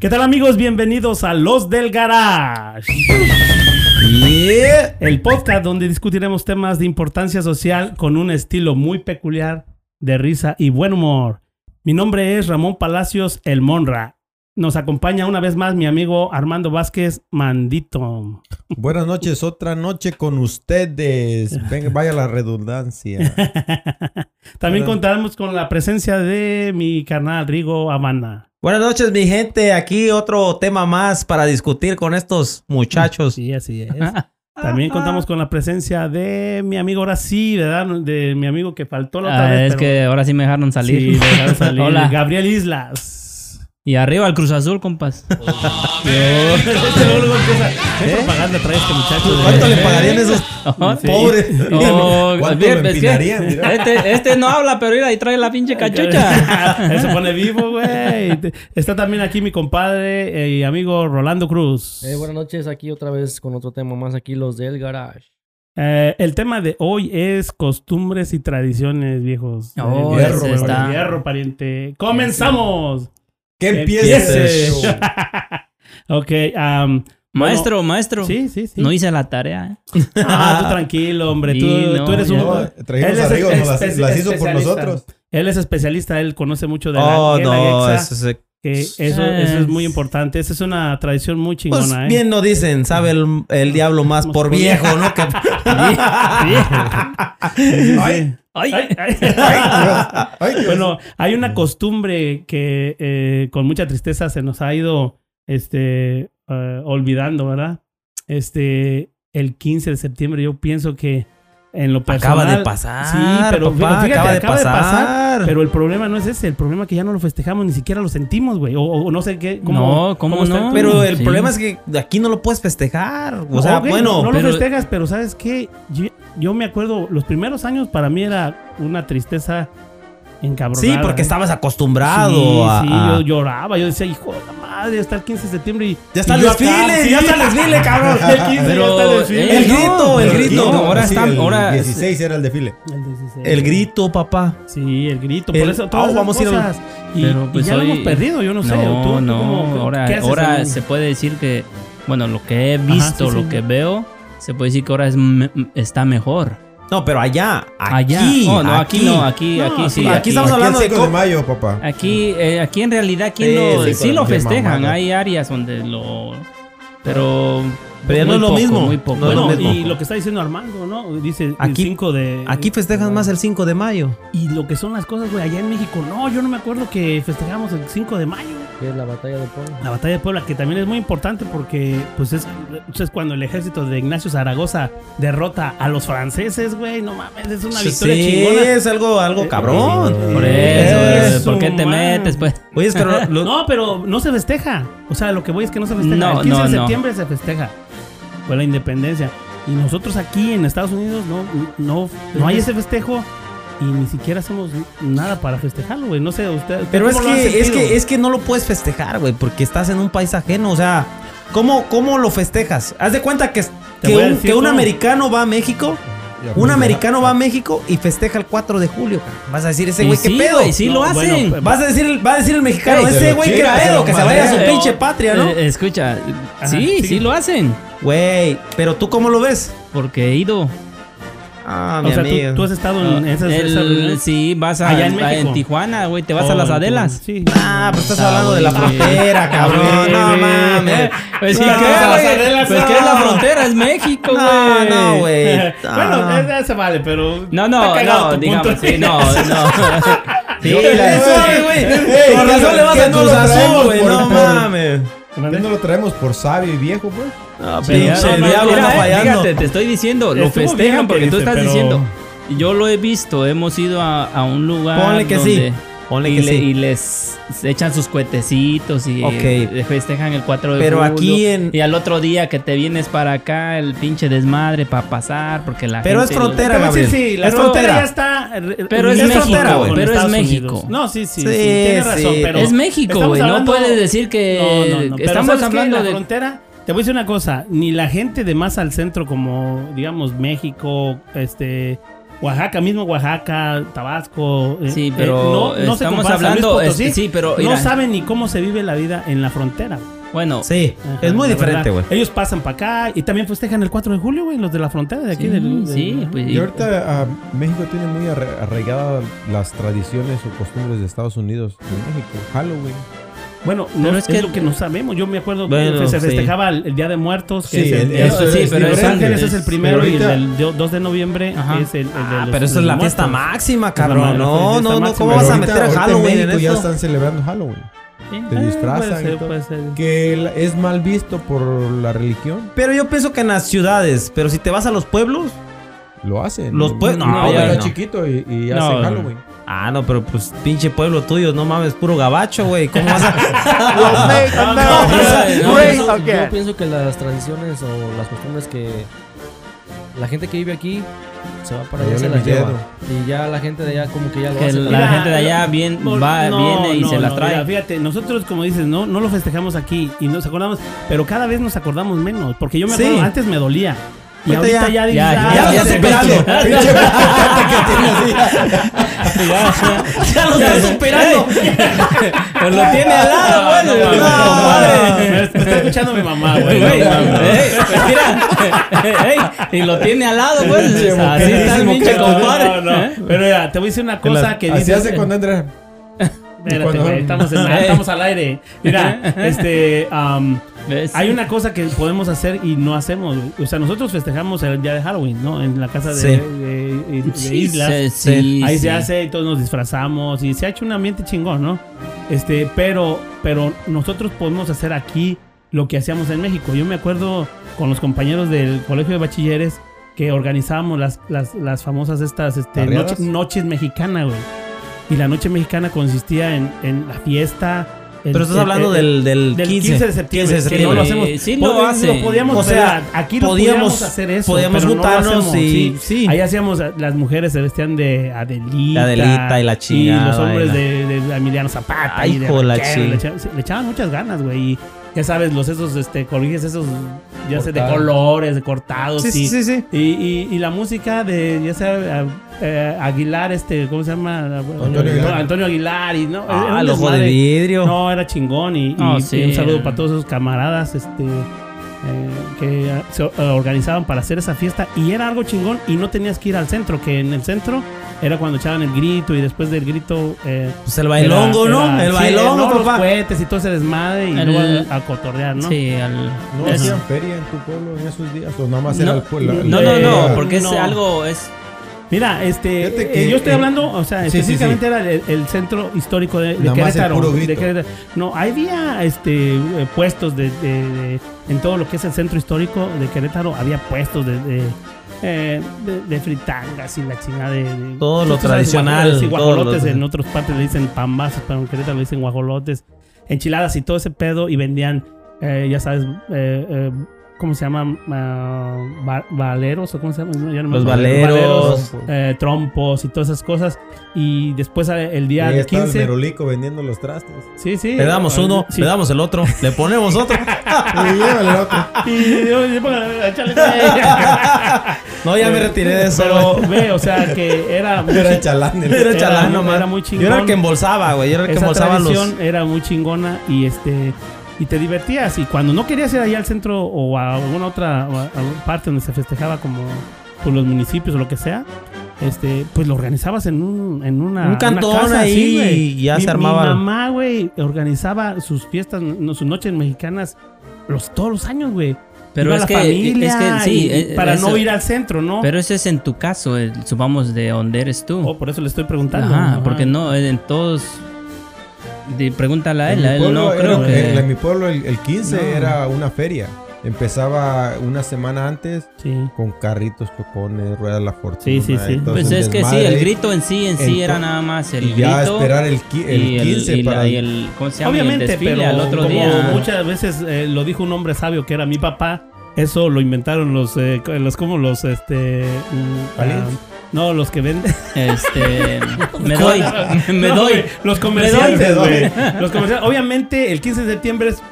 ¿Qué tal amigos? Bienvenidos a Los del Garage. Yeah. El podcast donde discutiremos temas de importancia social con un estilo muy peculiar de risa y buen humor. Mi nombre es Ramón Palacios El Monra. Nos acompaña una vez más mi amigo Armando Vázquez Mandito. Buenas noches, otra noche con ustedes. Venga, vaya la redundancia. También Hola. contamos con la presencia de mi carnal Rigo Habana. Buenas noches, mi gente. Aquí otro tema más para discutir con estos muchachos. Sí, así es. También contamos con la presencia de mi amigo, ahora sí, ¿verdad? De mi amigo que faltó la otra Ah, vez. es pero- que ahora sí me dejaron salir. Sí, dejaron salir. Hola. Gabriel Islas. Y arriba el Cruz Azul, compas. Este ¿Qué propaganda trae este muchacho? ¿Cuánto le pagarían esos pobres? Oh, ¿Cuánto bien, lo es que empinarían, mira? este, este no habla, pero mira, ahí trae la pinche cachucha. Se pone vivo, güey. Está también aquí mi compadre eh, y amigo Rolando Cruz. Eh, buenas noches, aquí otra vez con otro tema más, aquí los del garage. Eh, el tema de hoy es costumbres y tradiciones, viejos. Oh, Eh, hierro, está. hierro, pariente. ¡Comenzamos! Que Empiece. el show. ok, am, Maestro, maestro. sí, sí, sí. No hice la tarea. ¿eh? Ah, tú tranquilo, hombre. Tú, Sí, no, tú eres un... No, trajimos a Rigo, nos las, hizo por nosotros. Él es especialista, él conoce mucho de la, Oh, la no, Gexa, eso es- que eso, eso es muy importante. Esa es una tradición muy chingona, Pues ¿eh? bien no dicen, sabe el, el diablo más por por viejo, ¿no? Que... Ay, Ay. ay, ay. Ay, Dios. Bueno, hay una costumbre que eh, con mucha tristeza se nos ha ido este, eh, olvidando, ¿verdad? Este, el 15 de septiembre yo pienso que en lo personal... Acaba de pasar. Sí, pero papá, fíjate, acaba, de, acaba de pasar. Pasar, Pero el problema no es ese, el problema es que ya no lo festejamos, ni siquiera lo sentimos, güey. O, o no sé qué. Cómo, No, ¿cómo está no? Pero el Sí. problema es que aquí no lo puedes festejar. O sea, bueno. No, no pero- lo festejas, pero ¿sabes qué? Yo, yo me acuerdo, los primeros años para mí era una tristeza encabronada. Sí, porque ¿eh? estabas acostumbrado Sí, a, sí, a- yo lloraba. Yo decía, hijo la madre, está el 15 de septiembre y. Ya está y el acá, desfile, sí, ya está el desfile, cabrón. El 15 Pero, ya está el desfile. eh, El no, grito, el grito. no, ahora Sí, está- el ahora- 16 era el desfile. El 16. El grito, papá. Sí, el grito. El- por eso todas Ah, esas vamos a ir a- cosas. Y, Pero, y pues, ya lo hoy- hemos perdido, yo no sé. No, ¿Tú- tú no. cómo- ahora qué haces, ahora se puede decir que, bueno, lo que he visto, sí, lo sí. que veo, se puede decir que ahora es me- está mejor. No, pero allá. Allá. Aquí. Oh, no, aquí, no, aquí, No, aquí sí. aquí estamos Aquí hablando el de 5 de mayo, papá. Aquí, eh, aquí en realidad aquí Sí, lo, sí, sí, con- lo festejan. Hay áreas donde lo... Pero... Pero ya no es lo poco, mismo. Muy poco. No mismo. y lo que está diciendo Armando, ¿no? Dice Aquí- el 5 de. Aquí festejan más el 5 de mayo. Y lo que son las cosas, güey, allá en México, no, yo no me acuerdo que festejamos el 5 de mayo. Que es la batalla de Puebla. La batalla de Puebla, que también es muy importante porque, pues, es, es cuando el ejército de Ignacio Zaragoza derrota a los franceses, güey. No mames, es una victoria sí, chingona. es algo, algo cabrón. Por eso, Eso, ¿por qué te man. metes? Pues Oye, es que lo- lo- No, pero no se festeja. O sea, lo que voy es que no se festeja. No, el 15 no, de no. septiembre se festeja. Fue la independencia. Y nosotros aquí en Estados Unidos no, no, no hay ese festejo. Y ni siquiera hacemos nada para festejarlo, güey. No sé, usted. pero es ¿cómo lo han que, es que es que no lo puedes festejar, güey, porque estás en un país ajeno. O sea, ¿cómo, cómo lo festejas? Haz de cuenta que, que un, que americano va a México. Un americano va a México y festeja el 4 de julio. Vas a decir, ese Y güey, ¿qué sí, pedo? güey, sí lo No, hacen. Vas a decir, va a decir el mexicano, Ey, ese lo güey, qué pedo, que se vaya a su pinche patria, ¿no? Eh, escucha, Ajá, sí, sigue. sí lo hacen. Güey, pero tú cómo lo ves? Porque he ido. Ah, O mi sea, tú, amigo. tú has estado en esas, El- esas sí, vas a, Allá en a- México. Tijuana, güey, te vas Oh, a las en Adelas. Sí. Ah, pues estás Ah, hablando de la frontera, cabrón. güey, No mames. Pues sí, No, ¿qué, las? Adelas, Pues no. que es la frontera, es México, güey. No, no, güey. bueno, Ah. ese se vale, pero. No, no, no, digamos, sí, no, no. Sí, la- güey. Que razón le vas a no Azul, traemos güey. por- No por- mames. ¿Qué no lo traemos por sabio y viejo, pues? No, Pero ya- pinche no, no, diablo mira, anda eh, fallando. Fíjate, te estoy diciendo, lo Estuvo festejan que porque tú estás pero- diciendo. Yo lo he visto, hemos ido a, a un lugar. Ponle que donde- sí. Ponle y, que le- sí. y les echan sus cuetecitos y eh, festejan el 4 de Pero julio. aquí en- Y al otro día que te vienes para acá, el pinche desmadre para pasar, porque la Pero gente... es frontera, decir, Gabriel. sí, la Es frontera ya está. eh, Pero es México, frontera, güey, pero es México. Unidos. No, sí, sí, sí, Sí, tienes razón, sí. pero. es México. No puedes decir que... No, no, no. pero Estamos ¿sabes qué? hablando la de... frontera. Te voy a decir una cosa, ni la gente de más al centro como, digamos, México, este, Oaxaca, mismo Oaxaca, Tabasco. eh, Sí, eh, pero no, no se estamos Luis hablando. Potosí, es- sí, pero. no saben ni cómo se vive la vida en la frontera. Bueno, Sí, Ajá, es muy diferente, güey. Ellos pasan para acá y también festejan el 4 de julio, güey, los de la frontera de aquí. sí, del- del- sí, pues. Y ahorita ah, México tiene muy arra- arraigadas las tradiciones o costumbres de Estados Unidos en México. Halloween. Bueno, no, es, es que- lo que no sabemos. Yo me acuerdo Bueno, que se sí. festejaba el, el Día de Muertos, que Sí, es el, eso sí, es pero Los diferente. Ángeles es el primero y el ahorita- del 2 de noviembre Ajá. es el, de Ah, los- pero esa es la fiesta máxima, cabrón. No, no, no. ¿Cómo vas a meter ahorita Halloween en México ya eso? están celebrando Halloween. sí. Se Ah, disfrazan puede ser, y. Que es mal visto por la religión. Pero yo pienso que en las ciudades, pero si te vas a los pueblos, Lo hacen. Los pue- no, no, ya era no. chiquito y, y hacen. Halloween. Ah, no, pero pues pinche pueblo tuyo, no mames, puro gabacho, güey. ¿Cómo vas a.? No, no, no, Yo- pienso que las tradiciones o las costumbres que la gente que vive aquí se va para allá se las lleva. Y ya la gente de allá como que ya lo Que hace. la Mira, gente de allá bien, no, va, no, viene y no, se las no, trae. mira, fíjate, nosotros como dices, no, no lo festejamos aquí y nos acordamos, pero cada vez nos acordamos menos, porque yo me Sí. acuerdo, antes me dolía. Y Ahorita ya, ya- ya- "Ah, ya lo ya estás se superando. pasó". Pinche que tiene así. ya lo estás superando. Pues lo tiene al lado, güey. No, No, no, no, madre. Me está escuchando mi mamá, güey. Mira, y lo tiene al lado, pues. Así está el pinche compadre. No, no, ¿Eh? Pero mira, te voy a decir una cosa que Así dice. hace cuando entra. Espérate, estamos, en- estamos al aire. Mira, este. am, ¿Ves? hay una cosa que podemos hacer y no hacemos. O sea, nosotros festejamos el día de Halloween, ¿no? En la casa de, Sí. de- de- de Sí, Islas. sí, sí, Ahí sí. se hace y todos nos disfrazamos y se ha hecho un ambiente chingón, ¿no? Este, pero, pero nosotros podemos hacer aquí lo que hacíamos en México. Yo me acuerdo con los compañeros del colegio de bachilleres que organizábamos las, las, las famosas estas este, noches mexicanas, güey. Y la noche mexicana consistía en, en la fiesta. El- Pero estás el- hablando el- del, del, del 15, 15 de septiembre, 15 de que no lo septiembre. hacemos. Sí, lo Pod- hace. podíamos, O sea, aquí lo podíamos- podíamos hacer eso. podíamos no juntarnos sí. Ahí hacíamos, las mujeres se vestían de Adelita. La Adelita y la chingada, Y los hombres y la- de, de Emiliano Zapata. Ay, y de la ching- le, echaban, le echaban muchas ganas, güey. Y ya sabes, los esos este, colijes, esos, ya sé, de colores, de cortados. Sí, y, sí, sí, sí. Y, y, y la música de, ya sea, eh, Aguilar, este, ¿cómo se llama? Antonio Aguilar. Antonio Aguilar. Y, no, era Ah, el ojo de vidrio. No, era chingón y, y- Oh, y sí. un saludo para todos esos camaradas este, eh, que se organizaban para hacer esa fiesta y era algo chingón y no tenías que ir al centro, que en el centro era cuando echaban el grito y después del grito... eh, Pues el bailongo, era- ¿no? era- el sí, bailongo, no, los papá. cohetes y todo ese desmadre y El- luego a, a cotorrear, ¿no? Sí, al. ¿No hacían feria en tu pueblo en esos días? ¿O nada más era No, el pueblo? No, no, no, porque es no. algo. Es, Mira, este, eh, que, yo estoy eh, hablando, o sea, sí, sí, específicamente era el, el centro histórico de, Querétaro. puro de. Querétaro. No, había este eh, puestos de, de- de- en todo lo que es el centro histórico de Querétaro, había puestos de, de, eh, de- de fritangas y la chingada de, de- Todo lo tradicional, guajolotes y todo lo- guajolotes, en otras partes le dicen pambazos, pero en Querétaro le dicen guajolotes, enchiladas y todo ese pedo y vendían, eh, ya sabes, eh, eh, ¿cómo se llaman? Ah, va- valeros o cómo se llaman? No, ya no me Los valeros. eh, trompos y todas esas cosas. Y después eh, el día Ahí del está el 15. merolico vendiendo los trastes. Sí, sí. Le damos Eh, uno, sí. le damos el otro, le ponemos otro. Y llévale el otro. Y yo, yo. No, ya me retiré de eso. Pero ve, o sea, que era. muy Era chalán. el- Era chalán era- nomás. era muy Yo era el chingón. que embolsaba, güey. Yo era el que Esa embolsaba los. tradición era muy chingona y este. Y te divertías. Y cuando no querías ir allá al centro o a alguna otra a- alguna parte donde se festejaba como por los municipios o lo que sea, este, pues lo organizabas en un, en una, Un una cantón casa ahí güey. y ya mi, se armaba. Mi mamá, güey, organizaba sus fiestas, no, sus noches mexicanas los, todos los años, güey. Pero Iba es la que, familia es que sí, y- eh, para eso- no ir al centro, ¿no? Pero ese es en tu caso, eh, supamos de dónde eres tú. Oh, por eso le estoy preguntando. Ajá, Ajá. porque no, en todos. Pregúntale a él, a él pueblo no era- creo que. En mi pueblo el, el 15 No. era una feria. Empezaba una semana antes Sí. con carritos, chocones, ruedas la fortuna. Sí, sí, sí. todo Pues es que sí, el grito en sí, en sí era nada más el y ya grito. esperar el, qui- el y el, 15 y la- para y el- ¿cómo se llama? Y el Obviamente, desfile pero al otro como día. muchas veces eh, lo dijo un hombre sabio que era mi papá, eso lo inventaron los, eh, los como los, este... mm, no, los que venden. Este. me doy. me No, doy. güey, Los comerciantes, güey. Los comerciantes. Obviamente, el 15 de septiembre es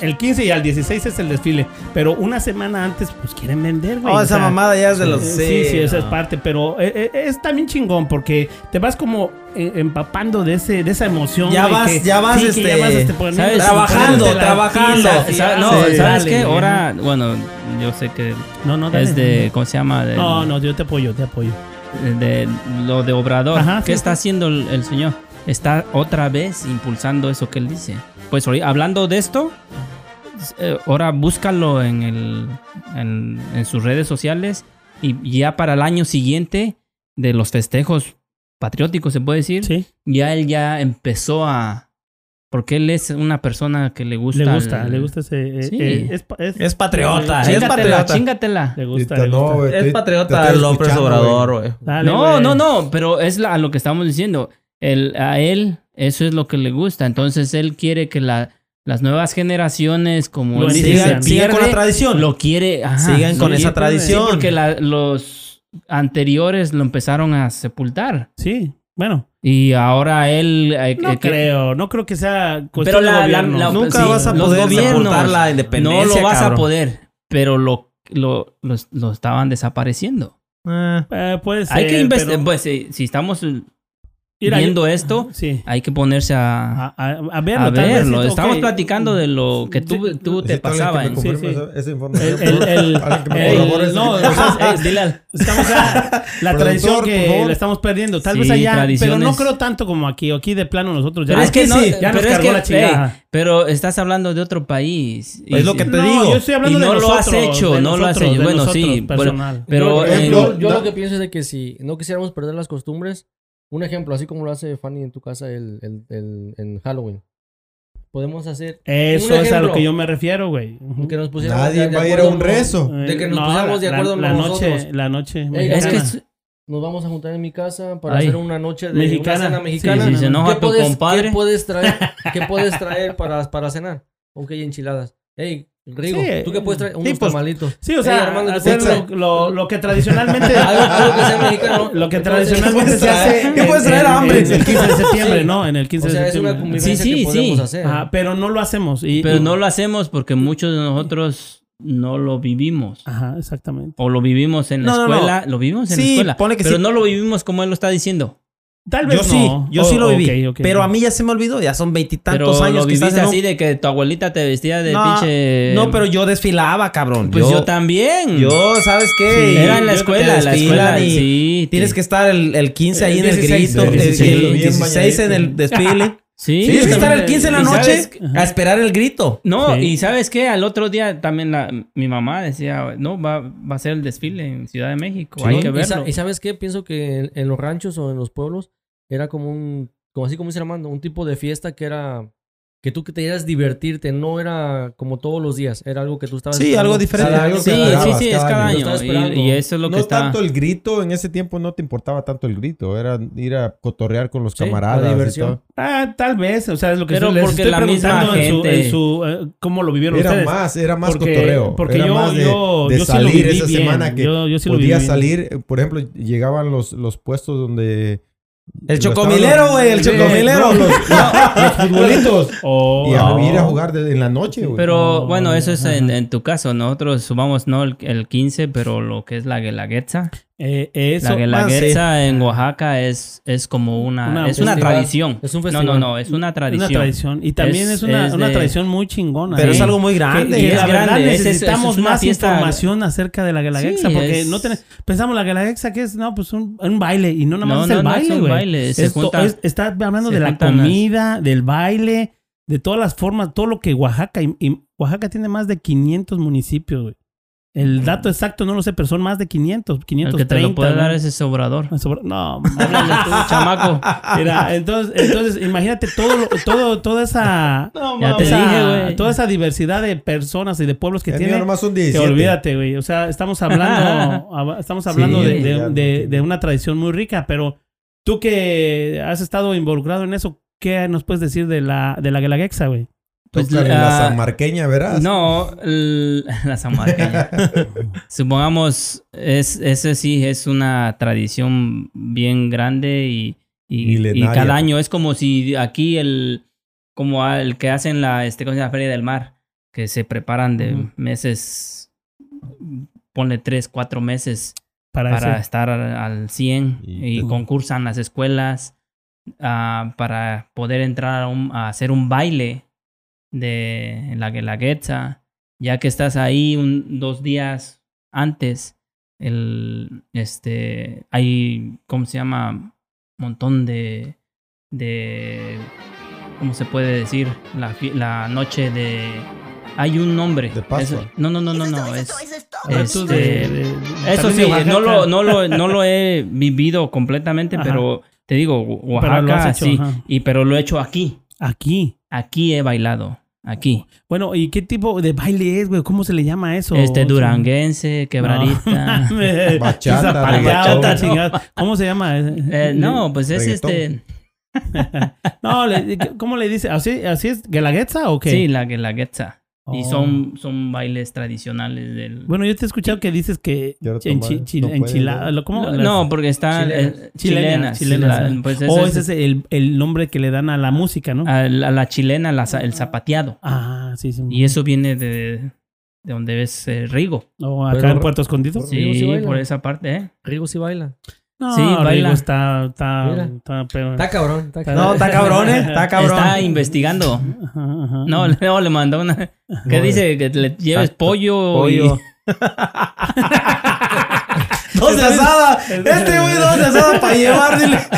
El 15 y al 16 es el desfile. Pero una semana antes, pues quieren vender, güey. Oh, O esa sea, mamada ya es de los. Sí, sí, esa es no. parte, pero eh, eh, es también chingón porque te vas como eh, empapando de ese de esa emoción. Ya güey, vas- que- ya vas, sí, este, ya vas, este, ¿sabes? Trabajando, la trabajando. Sí, Sa- sí, no, sí, ¿sabes dale, qué? Ahora, bueno, yo sé que No, no, dale. es de, ¿cómo se llama? De, No, no, yo te apoyo, te apoyo. De lo de Obrador. Ajá, ¿Qué sí, está sí. haciendo el, el señor? Está otra vez impulsando eso que él dice. Pues hablando de esto, eh, ahora búscalo en, el, en, en sus redes sociales y ya para el año siguiente de los festejos patrióticos, se puede decir, Sí, ya él ya empezó a... Porque él es una persona que le gusta... le gusta, el- le gusta ese. eh, Sí. eh, es, es- Es patriota, es Chingatela, patriota. chingatela. Le gusta. Ahorita le no, gusta. Es te- patriota te estoy López Obrador, güey. no, güey. no, no, pero es la- a lo que estamos diciendo. El, a él, eso es lo que le gusta. Entonces él quiere que la, las nuevas generaciones, como Lo él entiendan. se Sigan con la pierde, tradición. Lo quiere. ajá, Sigan con esa tradición. Sí, porque la- los anteriores lo empezaron a sepultar. Sí, bueno, Y ahora él. eh, no eh, que- creo, no creo que sea Pero cuestión la, de la- la- Nunca sí, vas a poder sepultar la independencia, No lo vas cabrón. a poder, pero lo, lo, lo, lo estaban desapareciendo. Eh, Eh, puede ser, Hay que investigar. pero- Pues si, si estamos Mira, viendo yo- esto, Sí. hay que ponerse a, A, a- a verlo. a vez, Estamos platicando de lo que tú, Sí, tú te pasaba. que en- me Sí, esa- esa información. El- el- el- Alguien que me el- corrobore esa no, información. o sea, dile al- estamos ya- la tradición que la estamos perdiendo. Tal vez allá, pero no creo tanto como aquí. Aquí de plano nosotros ya. Pero es que no, sí, ya nos pero es cargó que, la chingada. hey, pero estás hablando de otro país. Es lo que te digo. yo estoy hablando Y de no lo has hecho, no lo has hecho. Bueno, nosotros, sí, pero yo, lo que pienso es de que si no quisiéramos perder las costumbres, un ejemplo, así como lo hace Fanny en tu casa el, el- el- en Halloween, podemos hacer Eso Un es a lo que yo me refiero, güey. Que nos pusiéramos Nadie de- de va a ir a acuerdo un rezo. de que nos no, pusiéramos de la- acuerdo la, nosotros. noche, la noche. Es que es- Nos vamos a juntar en mi casa para Ay. hacer una noche de Mexicana. una cena Sí, mexicana. sí, se enoja ¿Qué tu puedes, compadre. ¿Qué puedes traer? ¿Qué puedes traer para, para cenar? Ok, enchiladas. Hey, Rigo, Sí. ¿tú qué puedes traer? Unos Sí, pues, tamalitos. Sí, o sea, Armando, ¿qué hacer puedes lo, lo- lo que tradicionalmente. Algo, algo que sea mexicano. Lo que tradicionalmente se hace. ¿Qué puedes traer hambre? en el 15 de septiembre, Sí. ¿no? En el 15 O sea, de es una septiembre. convivencia Sí, sí, que podemos hacer. Ajá, pero no lo hacemos. Y, Pero y- no lo hacemos porque muchos de nosotros no lo vivimos. Ajá, exactamente. O lo vivimos en la No, no, no. escuela. Lo vivimos en la Sí, escuela. pone que pero sí. no lo vivimos como él lo está diciendo. Tal vez Yo sí, no. yo Oh, sí lo viví. ok, ok. Pero a mí ya se me olvidó, ya son veintitantos años lo que estás viviste en un- así de que tu abuelita te vestía de no, pinche... No, pero yo desfilaba, cabrón. Pues yo, también. Yo, ¿sabes qué? Sí, Era en la Yo- escuela, la escuela. y sí. Tienes que estar el, el 15 ahí El en el 16, grito, el el, el 16, bien 16 en el desfile. Sí. Tienes que estar el 15 en la ¿Y noche a esperar el grito. No, Sí. y ¿sabes qué? Al otro día también la, mi mamá decía, no, va, va a ser el desfile en Ciudad de México. Hay que Y sa- verlo. ¿Y, sabes qué? Pienso que en, en los ranchos o en los pueblos era como un, como así como dice Armando, un tipo de fiesta que era, que tú que te querías divertirte, no era como todos los días, era algo que tú estabas... Sí, esperando. algo diferente. Cada- algo Sí, que sí, sí, es cada cada año. Año. Y, y eso es lo que no está... tanto el grito, en ese tiempo no te importaba tanto el grito, era ir a cotorrear con los Sí, la camaradas. y diversión. todo. Ah, tal vez. O sea, es lo que Pero les porque estoy la misma preguntando en su, gente- en su, eh, cómo lo vivieron Era ustedes. más, era más Porque- cotorreo. porque era yo- más de, yo- de yo sí lo salir viví esa bien. semana que Yo- yo sí lo viví podías bien. salir. Por ejemplo, llegaban los, los puestos donde... El chocomilero, güey, el chocomilero. los, los futbolitos. Oh, y a oh. ir a jugar de- en la noche, güey. Pero No, bueno, eso es en, tu caso. Nosotros subamos no el, el 15, pero lo que es la guelaguetza. Eh, eso, La ah, guelaguetza en Oaxaca es, es como una, Una- es una festival. tradición. Es un no, no, festival. no, es una es tradición. una tradición. Y también es, Es- una, es una de- tradición muy chingona. Pero ¿eh? es algo muy Que- grande. y es la verdad grande, es- necesitamos es más fiesta- información acerca de la Guelaguetza Sí, porque es- no tenemos pensamos la Guelaguetza que es no pues un, un baile y no nada más No, es no, el no, baile güey baile, se Esto junta- es- está hablando se de la las- comida del baile de todas las formas todo lo que Oaxaca y, y Oaxaca tiene más de 500 municipios güey el dato exacto no lo sé pero son más de 500 El 530 que te lo puede ¿no? dar es ese sobrador. No Háblale tú, chamaco. Mira, entonces, entonces imagínate todo, todo, toda esa, Ya te esa- dije, güey. toda esa diversidad de personas y de pueblos que El tiene. nomás son Que 17. olvídate, güey. O sea, estamos hablando, hab- estamos hablando Sí. de, de- de- de una tradición muy rica, pero tú que has estado involucrado en eso, ¿qué nos puedes decir de la, de la Guelaguetza, güey? Pues, Tócale la ah, sanmarqueña, verás. No, la sanmarqueña. Supongamos, es, ese sí es una tradición bien grande y, y, cada año es como si aquí el, como el que hacen la, este. Feria del Mar, que se preparan de meses, pone tres, cuatro meses Para, estar al, al 100 Y- y, concursan las escuelas ah, para poder entrar a, un- a hacer un baile de la Guelaguetza. Ya que estás ahí un, dos días antes, el, este, hay, ¿cómo se llama? montón de, de, ¿cómo se puede decir? La, la noche de... Hay un nombre. De Pascua. Es- no, no, no, no, no. Es, este, eso sí, no lo, no, lo, no lo he vivido completamente, Ajá. pero te digo, Oaxaca, hecho, sí, ajá. y, pero lo he hecho aquí. Aquí. Aquí he bailado. Aquí. Bueno, ¿y qué tipo de baile es, güey? ¿Cómo se le llama eso? Este duranguense, quebradita. No. Bachata, reggaetón. chingada. ¿Cómo se llama? Eh, no, pues es Reggaetón. este. No, ¿cómo le dice? ¿Así, así es? ¿Guelaguetza o qué? Sí, la guelaguetza. Y Oh. son, son bailes tradicionales del. Bueno, yo te he escuchado que dices que enchi- tomaron. chi- No enchilada. ¿no? ¿Cómo? no, porque está Chilenas. eh, Chilenas, chilenas. chilenas, la- pues o ese ese es- el, el nombre que le dan a la música, ¿no? a la, a la chilena, la el zapateado. Ah, sí, sí. Y eso viene de, de donde ves eh, Rigo. O acá Pero- en Puerto Escondido. Sí, sí por esa parte, ¿eh? Rigo sí baila. No, Sí, Rigo baila. está, está, está, pero- Está cabrón, está cabrón. No, está cabrón, ¿eh? Está cabrón. Está investigando. Ajá, ajá. No, no, le mandó una. ¿Qué No, dice? Que le lleves pollo. Pollo. y- Dos de asada. Este güey, dos de asada para llevar, dile.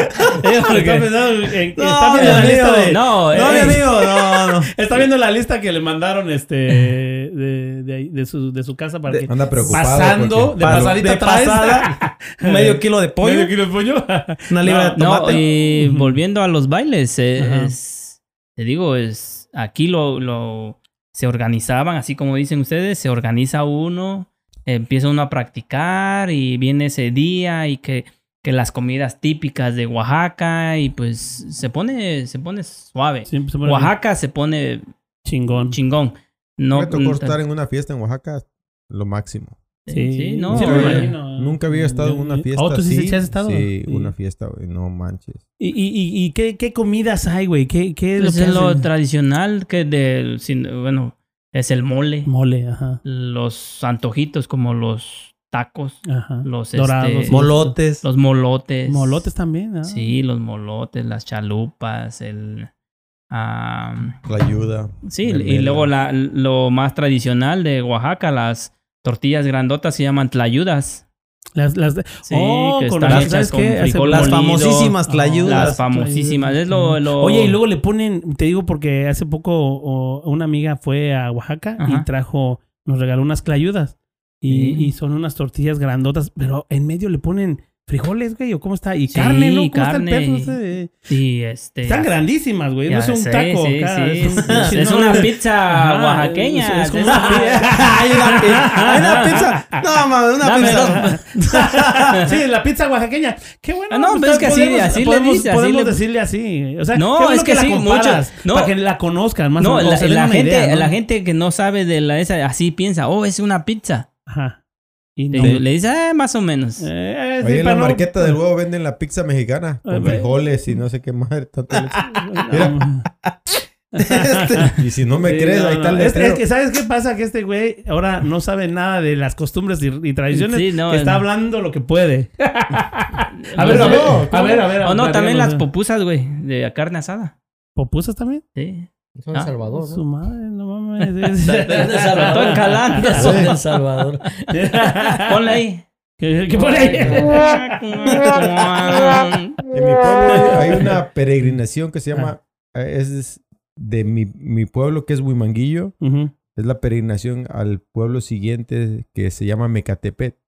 Está pensando en- No, está viendo la lista de, No, No, mi eh, amigo, no, no. está viendo la lista que le mandaron este de, de, su, de su casa para que Anda preocupado. pasando de pasadita de pasada, medio kilo de pollo, medio kilo de pollo. una libra de No, tomate. y volviendo a los bailes, eh, Ajá. es, te digo, es aquí lo, lo se organizaban, así como dicen ustedes, se organiza uno, empieza uno a practicar y viene ese día y que, que las comidas típicas de Oaxaca y pues se pone, se pone suave. Siempre se pone Oaxaca se pone chingón. chingón. No, Me tocó estar en una fiesta en Oaxaca, lo máximo. Sí, sí, no. Sí, me Nunca, había, imagino. nunca había estado en una fiesta Oh, ¿tú sí, sí has estado? Sí, Sí. una fiesta, güey, no manches. ¿Y, y, y, qué, qué comidas hay, güey? ¿Qué, qué es Pues lo que es lo tradicional que del, sin- bueno, es el mole, Mole, ajá. los antojitos como los tacos, Ajá. los Dorados. este, Molotes. los molotes. Molotes también, ¿ah? Sí, los molotes, las chalupas, el ah, La ayuda. sí, y luego la, lo más tradicional de Oaxaca, las tortillas grandotas se llaman tlayudas. Las, las, Sí, oh, que con están las, hechas ¿sabes con qué? Hace- frijol Las molido, famosísimas tlayudas. Las famosísimas, es lo, lo- Oye, y luego le ponen, te digo porque hace poco o, una amiga fue a Oaxaca y trajo, nos regaló unas clayudas. Y, Sí. y son unas tortillas grandotas, pero en medio le ponen frijoles, güey, o cómo está, y carne, ¿no? ¿Cómo carne está el peso ese Sí, este. Están grandísimas, güey, no es un sé, taco. sí, acá, sí, es, un- es- es no, una pizza oaxaqueña. es- como una pizza. hay, una, pizza. No, mames, una Dame pizza. sí, la pizza oaxaqueña. Qué bueno. Ah, no, pues, pero es que así- podemos- así le podemos, dice, así podemos le- decirle así. O sea, No, qué bueno es que la sí, mucho- no. Para que la conozcan más o No, menos, o la, den la gente, idea, ¿no? la gente que no sabe de la esa, así piensa, oh, es una pizza. Ajá. Y Le, dice, ah, más o menos. Eh, sí, Ahí en la marqueta del huevo venden la pizza mexicana Eh, con ve. frijoles y no sé qué madre. tanto le- Mira. Y si no me Sí, crees, no, ahí no. está el Es, es que, ¿sabes qué pasa? Que este güey ahora no sabe nada de las costumbres y, y tradiciones. Sí, no, que está no. hablando lo que puede. a No, ver, a ver, no, a ver, a ver. O no, también las popusas, güey, de carne asada. ¿Popusas también? Sí. Son Ah, de Salvador, Su ¿no? madre, no mames. Es de Salvador. Estoy calando. Son El Salvador. Ponle ahí. ¿Qué, qué pone ahí? En mi pueblo hay, una peregrinación que se llama, eh, es de mi, mi pueblo que es Huimanguillo, Ujú, es la peregrinación al pueblo siguiente que se llama Mecatepet.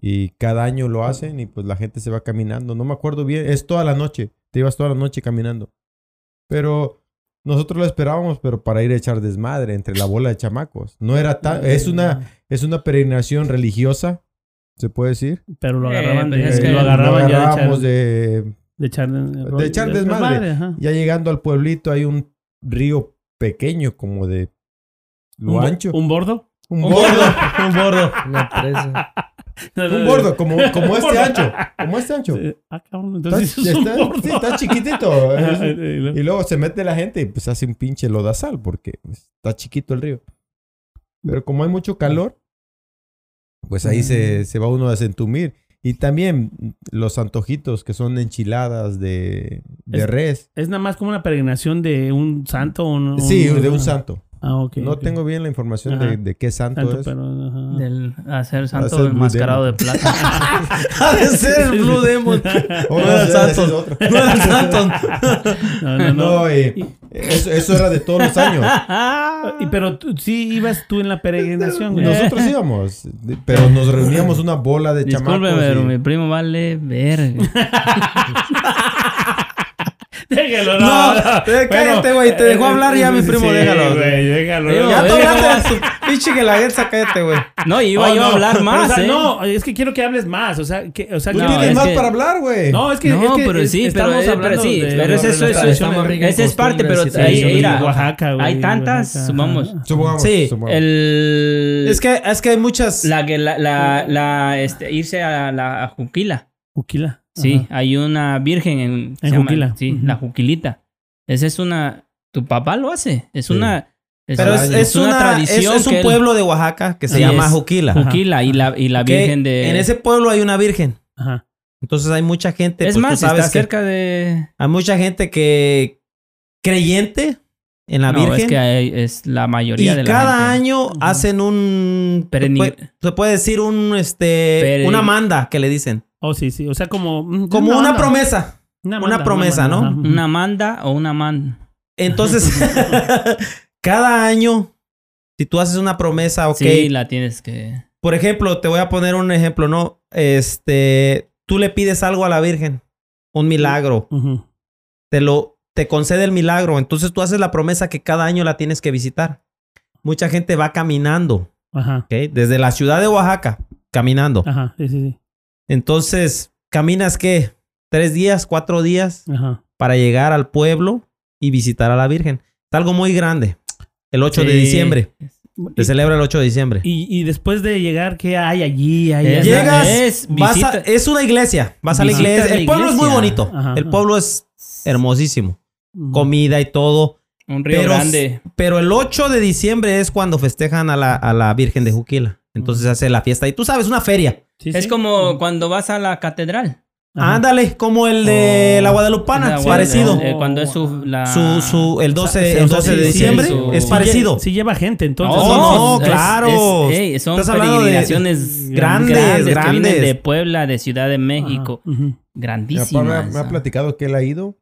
Y cada año lo hacen y pues la gente se va caminando. No me acuerdo bien, es toda la noche. Te ibas toda la noche caminando. Pero nosotros lo esperábamos, pero para ir a echar desmadre entre la bola de chamacos. No era tan... Es una, es una peregrinación religiosa, se puede decir. Pero lo Eh, agarraban de, pues es que lo agarraban ya de echar, agarrábamos de, de echar, de echar desmadre. ajá. Ya llegando al pueblito hay un río pequeño como de lo Un, ancho. un bordo. Un bordo. Un bordo. Una presa. Un gordo, como, como este ancho. Como este ancho. Ah, cabrón. Entonces sí es un está- gordo. sí, está chiquitito. Ajá, y luego- se mete la gente y pues hace un pinche lodazal porque pues, está chiquito el río. Pero como hay mucho calor, pues ahí se, se va uno a desentumir. Y también los antojitos que son enchiladas de, de Es- res. Es nada más como una peregrinación de un santo un, Sí, de un santo. Ah, ok. No ok. tengo bien la información de, de qué santo, Santo, es. pero. ajá. Del hacer santo enmascarado de plata. Ha de ser el Blue Demon. No no, era santo. No era santo. No, no, no. No, eh, eso, eso era de todos los años. Y, pero tú- sí ibas tú en la peregrinación, güey. Nosotros íbamos, pero nos reuníamos una bola de Disculpe, chamacos. pero y- mi primo vale verga. Déjalo, No, eh, cállate, güey, te dejó hablar ya, mi primo, sí, déjalo. güey, déjalo. Ya tú hablaste de tu pinche que la guerra, cállate, güey. No, iba Oh, yo no, a hablar pero, más, o sea, ¿eh? No, es que quiero que hables más. O sea, que, o sea, Tú No, tienes es más que- para hablar, güey. No, es que. No, es que pero es- sí, pero, estamos eh, pero hablando sí, de- pero es eso, eso. Esa es parte, pero ahí, mira, Oaxaca, güey, hay tantas, ajá. Supongamos, Sí. El... Es que, es que hay muchas. La que la, la, la, este, irse a la a Juquila. Juquila. Sí, Ajá. hay una virgen en, En llama- Juquila. Sí, la Juquilita. Esa es una. Tu papá lo hace. Es Sí. una. Es, Pero es, una, es, es un que él- pueblo de Oaxaca que se llama. Juquila. Juquila y la, y la virgen de. En ese pueblo hay una virgen. Ajá. Entonces hay mucha gente. es pues, tú más, sabes está cerca de. Hay mucha gente que creyente en la no, virgen. es que hay- es la mayoría y de la cada gente. año hacen un. Se puede, se puede decir un. este Pere- Una manda que le dicen. Oh, sí, sí. O sea, como. mm, Como una promesa. Una, una manda, promesa, manda, ¿no? Una manda o una man. Entonces, cada año, si tú haces una promesa, ok. Sí, la tienes que. Por ejemplo, te voy a poner un ejemplo, ¿no? Este, tú le pides algo a la Virgen, un milagro, te lo, te concede el milagro, entonces tú haces la promesa que cada año la tienes que visitar. Mucha gente va caminando, Ajá. ¿ok? Desde la ciudad de Oaxaca, caminando. Ajá. Sí, sí, sí. Entonces, caminas qué? Tres días, cuatro días Ajá. para llegar al pueblo y visitar a la Virgen. Es algo muy grande. El 8 de diciembre. Se Y, celebra el 8 de diciembre. y, y después de llegar, ¿qué hay allí? Hay Es- Llegas, es vas a- visita- es una iglesia, vas a la iglesia. El pueblo es muy bonito. Ajá, el ajá. pueblo es hermosísimo. Comida y todo. Un río Pero, grande. pero el 8 de diciembre es cuando festejan a la, a la Virgen de Juquila. Entonces hace la fiesta. Y tú sabes, una feria. Sí, Es sí. como cuando vas a la catedral. Ajá. Ándale, como el de Oh. la Guadalupana. La- parecido. eh, cuando es su. La... Su, su, el 12, O sea, el o sea, 12 de sí, sí, diciembre su- es Sí parecido. Sí, lleva gente, entonces. No, son- no, es- claro. es- ey, son Estás hablando de peregrinaciones grandes, grandes, que grandes. de Puebla, de Ciudad de. México. Ujú. Mi papá Grandísimas. me, ha- me ha platicado que él ha ido.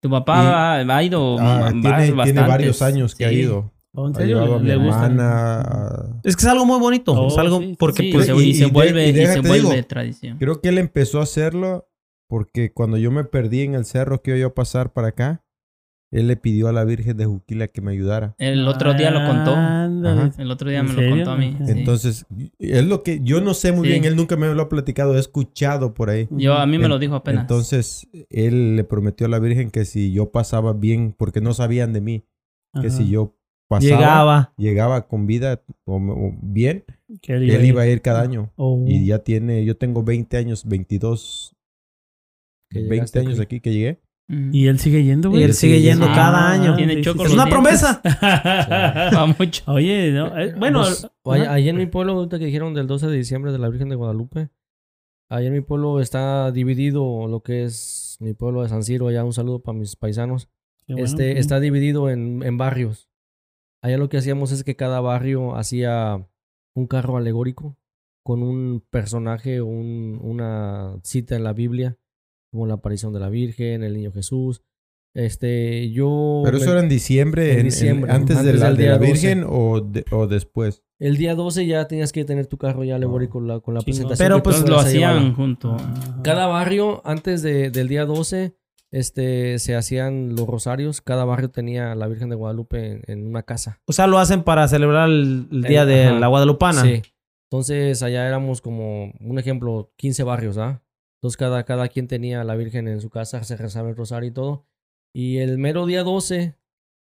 Tu papá ha, ha ido Ah, tiene, tiene varios años que ha Sí. ido. Oh, ¿En Ha serio? ¿Le gusta? hermana. a- Es que es algo muy bonito. Oh, es algo sí, porque Sí, pues, se- y- y, se y de- vuelve, y y se déjate vuelve digo, tradición. Creo que él empezó a hacerlo porque cuando yo me perdí en el cerro que iba yo a pasar para acá, él le pidió a la Virgen de Juquila que me ayudara. El otro día lo contó. Ajá. El otro día ¿En me lo contó a mí. Sí. Entonces, es lo que yo no sé muy Sí. bien, él nunca me lo ha platicado, he escuchado por ahí. Yo, a mí me En- lo dijo apenas. Entonces, él le prometió a la Virgen que si yo pasaba bien, porque no sabían de mí, que Ajá. si yo pasaba, llegaba. llegaba con vida o, o bien, Que él él iba a ir cada año. Oh. Y ya tiene, yo tengo 20 años, 22, Que 20 llegaste años aquí. aquí que llegué. Y él sigue yendo, güey. Y él sigue yendo Ah, cada año. tiene sí, sí, sí. Es una dientes. promesa. Mucho. Oye, no, eh, bueno. Pues, allá- ahí en mi pueblo, ahorita que dijeron del 12 de diciembre de la Virgen de Guadalupe, ahí en mi pueblo está dividido lo que es mi pueblo de San Ciro, allá un saludo para mis paisanos. Bueno. este, está dividido en, en barrios. Allá lo que hacíamos es que cada barrio hacía un carro alegórico con un personaje o un- una cita en la Biblia, como la aparición de la Virgen, el niño Jesús. Este, yo... Pero eso me- era en diciembre, en en- en- diciembre, antes, de la, del de día la 12. Virgen o, de- o después. El día 12 ya tenías que tener tu carro ya alegórico la- con la presentación. Pero, pues, lo hacían junto. Cada barrio, antes de- del día 12, este, se hacían los rosarios. Cada barrio tenía a la Virgen de Guadalupe en, en una casa. O sea, lo hacen para celebrar el, el día de ajá. la Guadalupana. Sí. Entonces allá éramos como, un ejemplo, 15 barrios, ¿ah? Entonces cada, cada quien tenía a la Virgen en su casa, se rezaba el rosario y todo. Y el mero día 12,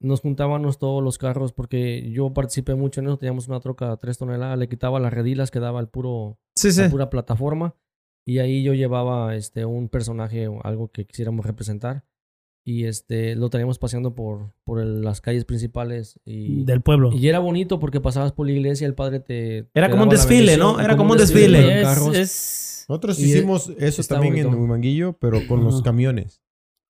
nos juntábamos todos los carros porque yo participé mucho en eso. Teníamos una troca de 3 toneladas, le quitaba las redilas, quedaba el puro, Sí, sí. la pura plataforma. Y ahí yo llevaba este, un personaje o algo que quisiéramos representar. Y este, lo teníamos paseando por, por el- las calles principales. Y, Del pueblo. y era bonito porque pasabas por la iglesia, el padre te. Era te como un desfile, ¿no? Era como un desfile. con Es, carros. es- Nosotros Y hicimos eso también en bonito. Humanguillo, pero con los camiones.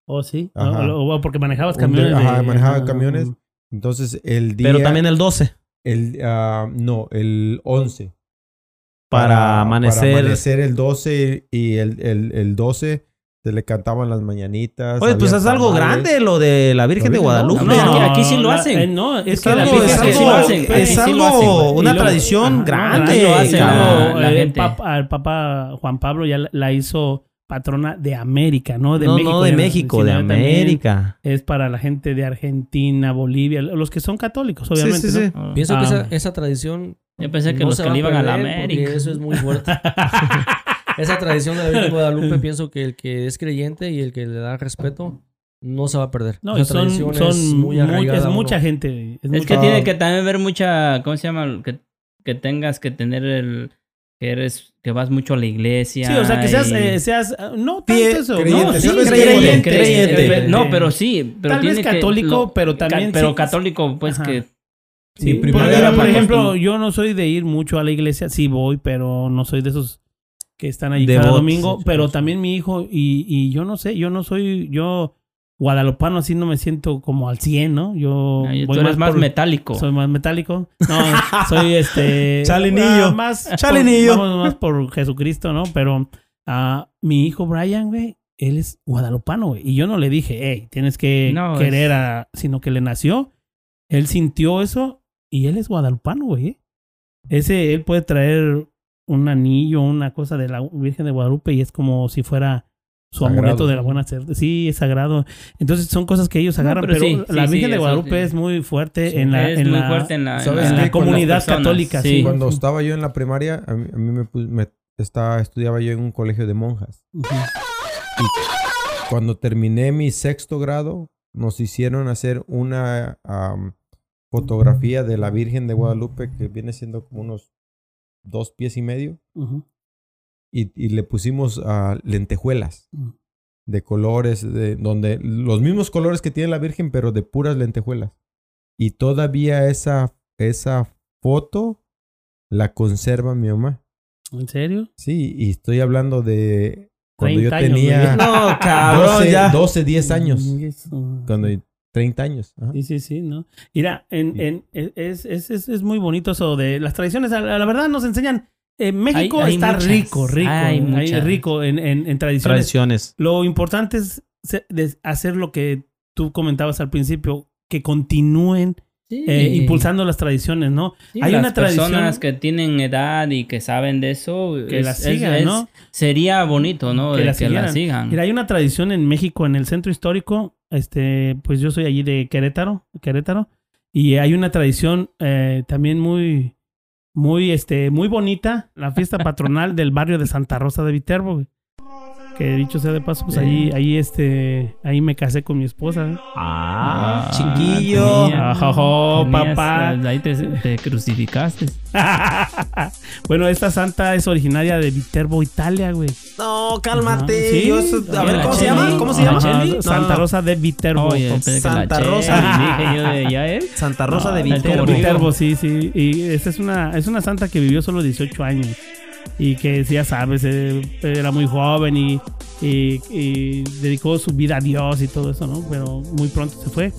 Oh, sí. Ajá. O- o porque manejabas camiones. de- ajá, de- manejaba camiones. Entonces, el día... Pero también el 12. El, ah, no, el 11. Para amanecer. Para amanecer el 12 y el, el, el 12 se le cantaban las mañanitas. Oye, pues es algo grande lo de la Virgen de Guadalupe. No, ¿no? aquí- aquí sí lo la- hacen. eh, no, es, Es que la algo, Virgen es sí algo, lo hacen. es sí algo- lo hacen, güey. una luego- tradición Ajá, grande, lo hacen. cabrón. Luego, La el, papa, el Papa Juan Pablo ya la- la hizo patrona de América, no de no, México. no de ya, México, de América. Es para la gente de Argentina, Bolivia, los que son católicos, obviamente. sí, sí, ¿no? sí. Pienso Ah. que esa, esa tradición. Yo pensé que no los se que le iban a la América. Eso es muy fuerte. esa tradición de la Virgen de Guadalupe, pienso que el que es creyente y el que le da respeto no se va a perder. No, Esa y son, es muy es mucha gente. Es, Es mucha- que tiene que también ver mucha, ¿cómo se llama? Que, que tengas que tener el, que eres, que vas mucho a la iglesia. Sí, o sea, que seas, y- eh, seas ah, no tanto eso. creyente, no, sí, creyente, Creyente. creyente. No, pero sí, pero Tal tiene vez que- católico, lo- pero también pero sí- católico, pues Ajá. que Sí, primero por ejemplo, costumbre. yo no soy de ir mucho a la iglesia, sí voy, pero no soy de esos que están ahí cada Devotos, domingo. sí, pero sí. también mi hijo, y, y yo no sé, yo no soy, yo guadalupano así no me siento como al 100, ¿no? Yo voy eres más por- metálico. Soy más metálico. No, soy este. Chalinillo. ah, más. Chalinillo. Por, vamos más por Jesucristo, ¿no? Pero ah, mi hijo Brian, güey, él es guadalupano, güey. Y yo no le dije, hey, tienes que No, querer es- a. Sino que le nació. Él sintió eso y él es guadalupano, güey. ¿eh? Ese, él puede traer un anillo, una cosa de la Virgen de Guadalupe y es como si fuera su Sagrado. amuleto de la buena suerte. Sí, es sagrado. Entonces son cosas que ellos No, agarran, pero pero, sí, la sí, Virgen sí, de Guadalupe es muy fuerte Sí, en la, es en muy la, fuerte en la, ¿Sabes en qué? la Con las comunidad personas, católica, sí. Sí. Cuando estaba yo en la primaria, a mí, a mí me, me estaba, estudiaba yo en un colegio de monjas. Ujú. Cuando terminé mi sexto grado, nos hicieron hacer una fotografía de la Virgen de Guadalupe que viene siendo como unos dos pies y medio. Ujú. Y, y le pusimos ah, lentejuelas Mm. de colores, de, donde los mismos colores que tiene la Virgen, pero de puras lentejuelas. Y todavía esa, esa foto la conserva mi mamá. ¿En serio? Sí, y estoy hablando de cuando yo 30 años, tenía güey. No, cabrón, 12, ya. 12, 10 años. Cuando 30 años. ajá. Sí, sí, sí, ¿no? Mira, en, en, es, es, es, es muy bonito eso de las tradiciones. A la, la verdad nos enseñan. eh, México Hay- hay está muchas. rico, rico. Hay Hay rico en, en, en tradiciones. Tradiciones. Lo importante es hacer lo que tú comentabas al principio, que continúen Sí. eh, impulsando las tradiciones, ¿no? Sí, hay las una tradición- personas que tienen edad y que saben de eso, Que es- la sigan, es- ¿no? Sería bonito, ¿no? Que De la que la siguieran. sigan. Mira, hay una tradición en México, en el centro histórico. Este, pues yo soy allí de Querétaro, Querétaro, y hay una tradición eh, también muy, muy, este, muy bonita, la fiesta patronal del barrio de Santa Rosa de Viterbo. Que dicho sea de paso, pues allí, ahí, este, ahí me casé con mi esposa. ¿eh? Ah, Ah, chiquillo. tenía- tenías, papá. eh, Ahí te, te crucificaste. bueno, esta santa es originaria de Viterbo, Italia, güey. No, cálmate. Sí. Yo a ver, ¿cómo se llama? ¿Cómo se Ajá, llama? No, Santa. Rosa de Viterbo. Oye, la Santa Rosa. Dije yo de ya él. Santa Rosa de No, Viterbo. Viterbo, sí, sí. Y esta es una, es una santa que vivió solo 18 años. Y que, ya sabes, era muy joven y, y- y dedicó su vida a Dios y todo eso, ¿no? Pero muy pronto se fue.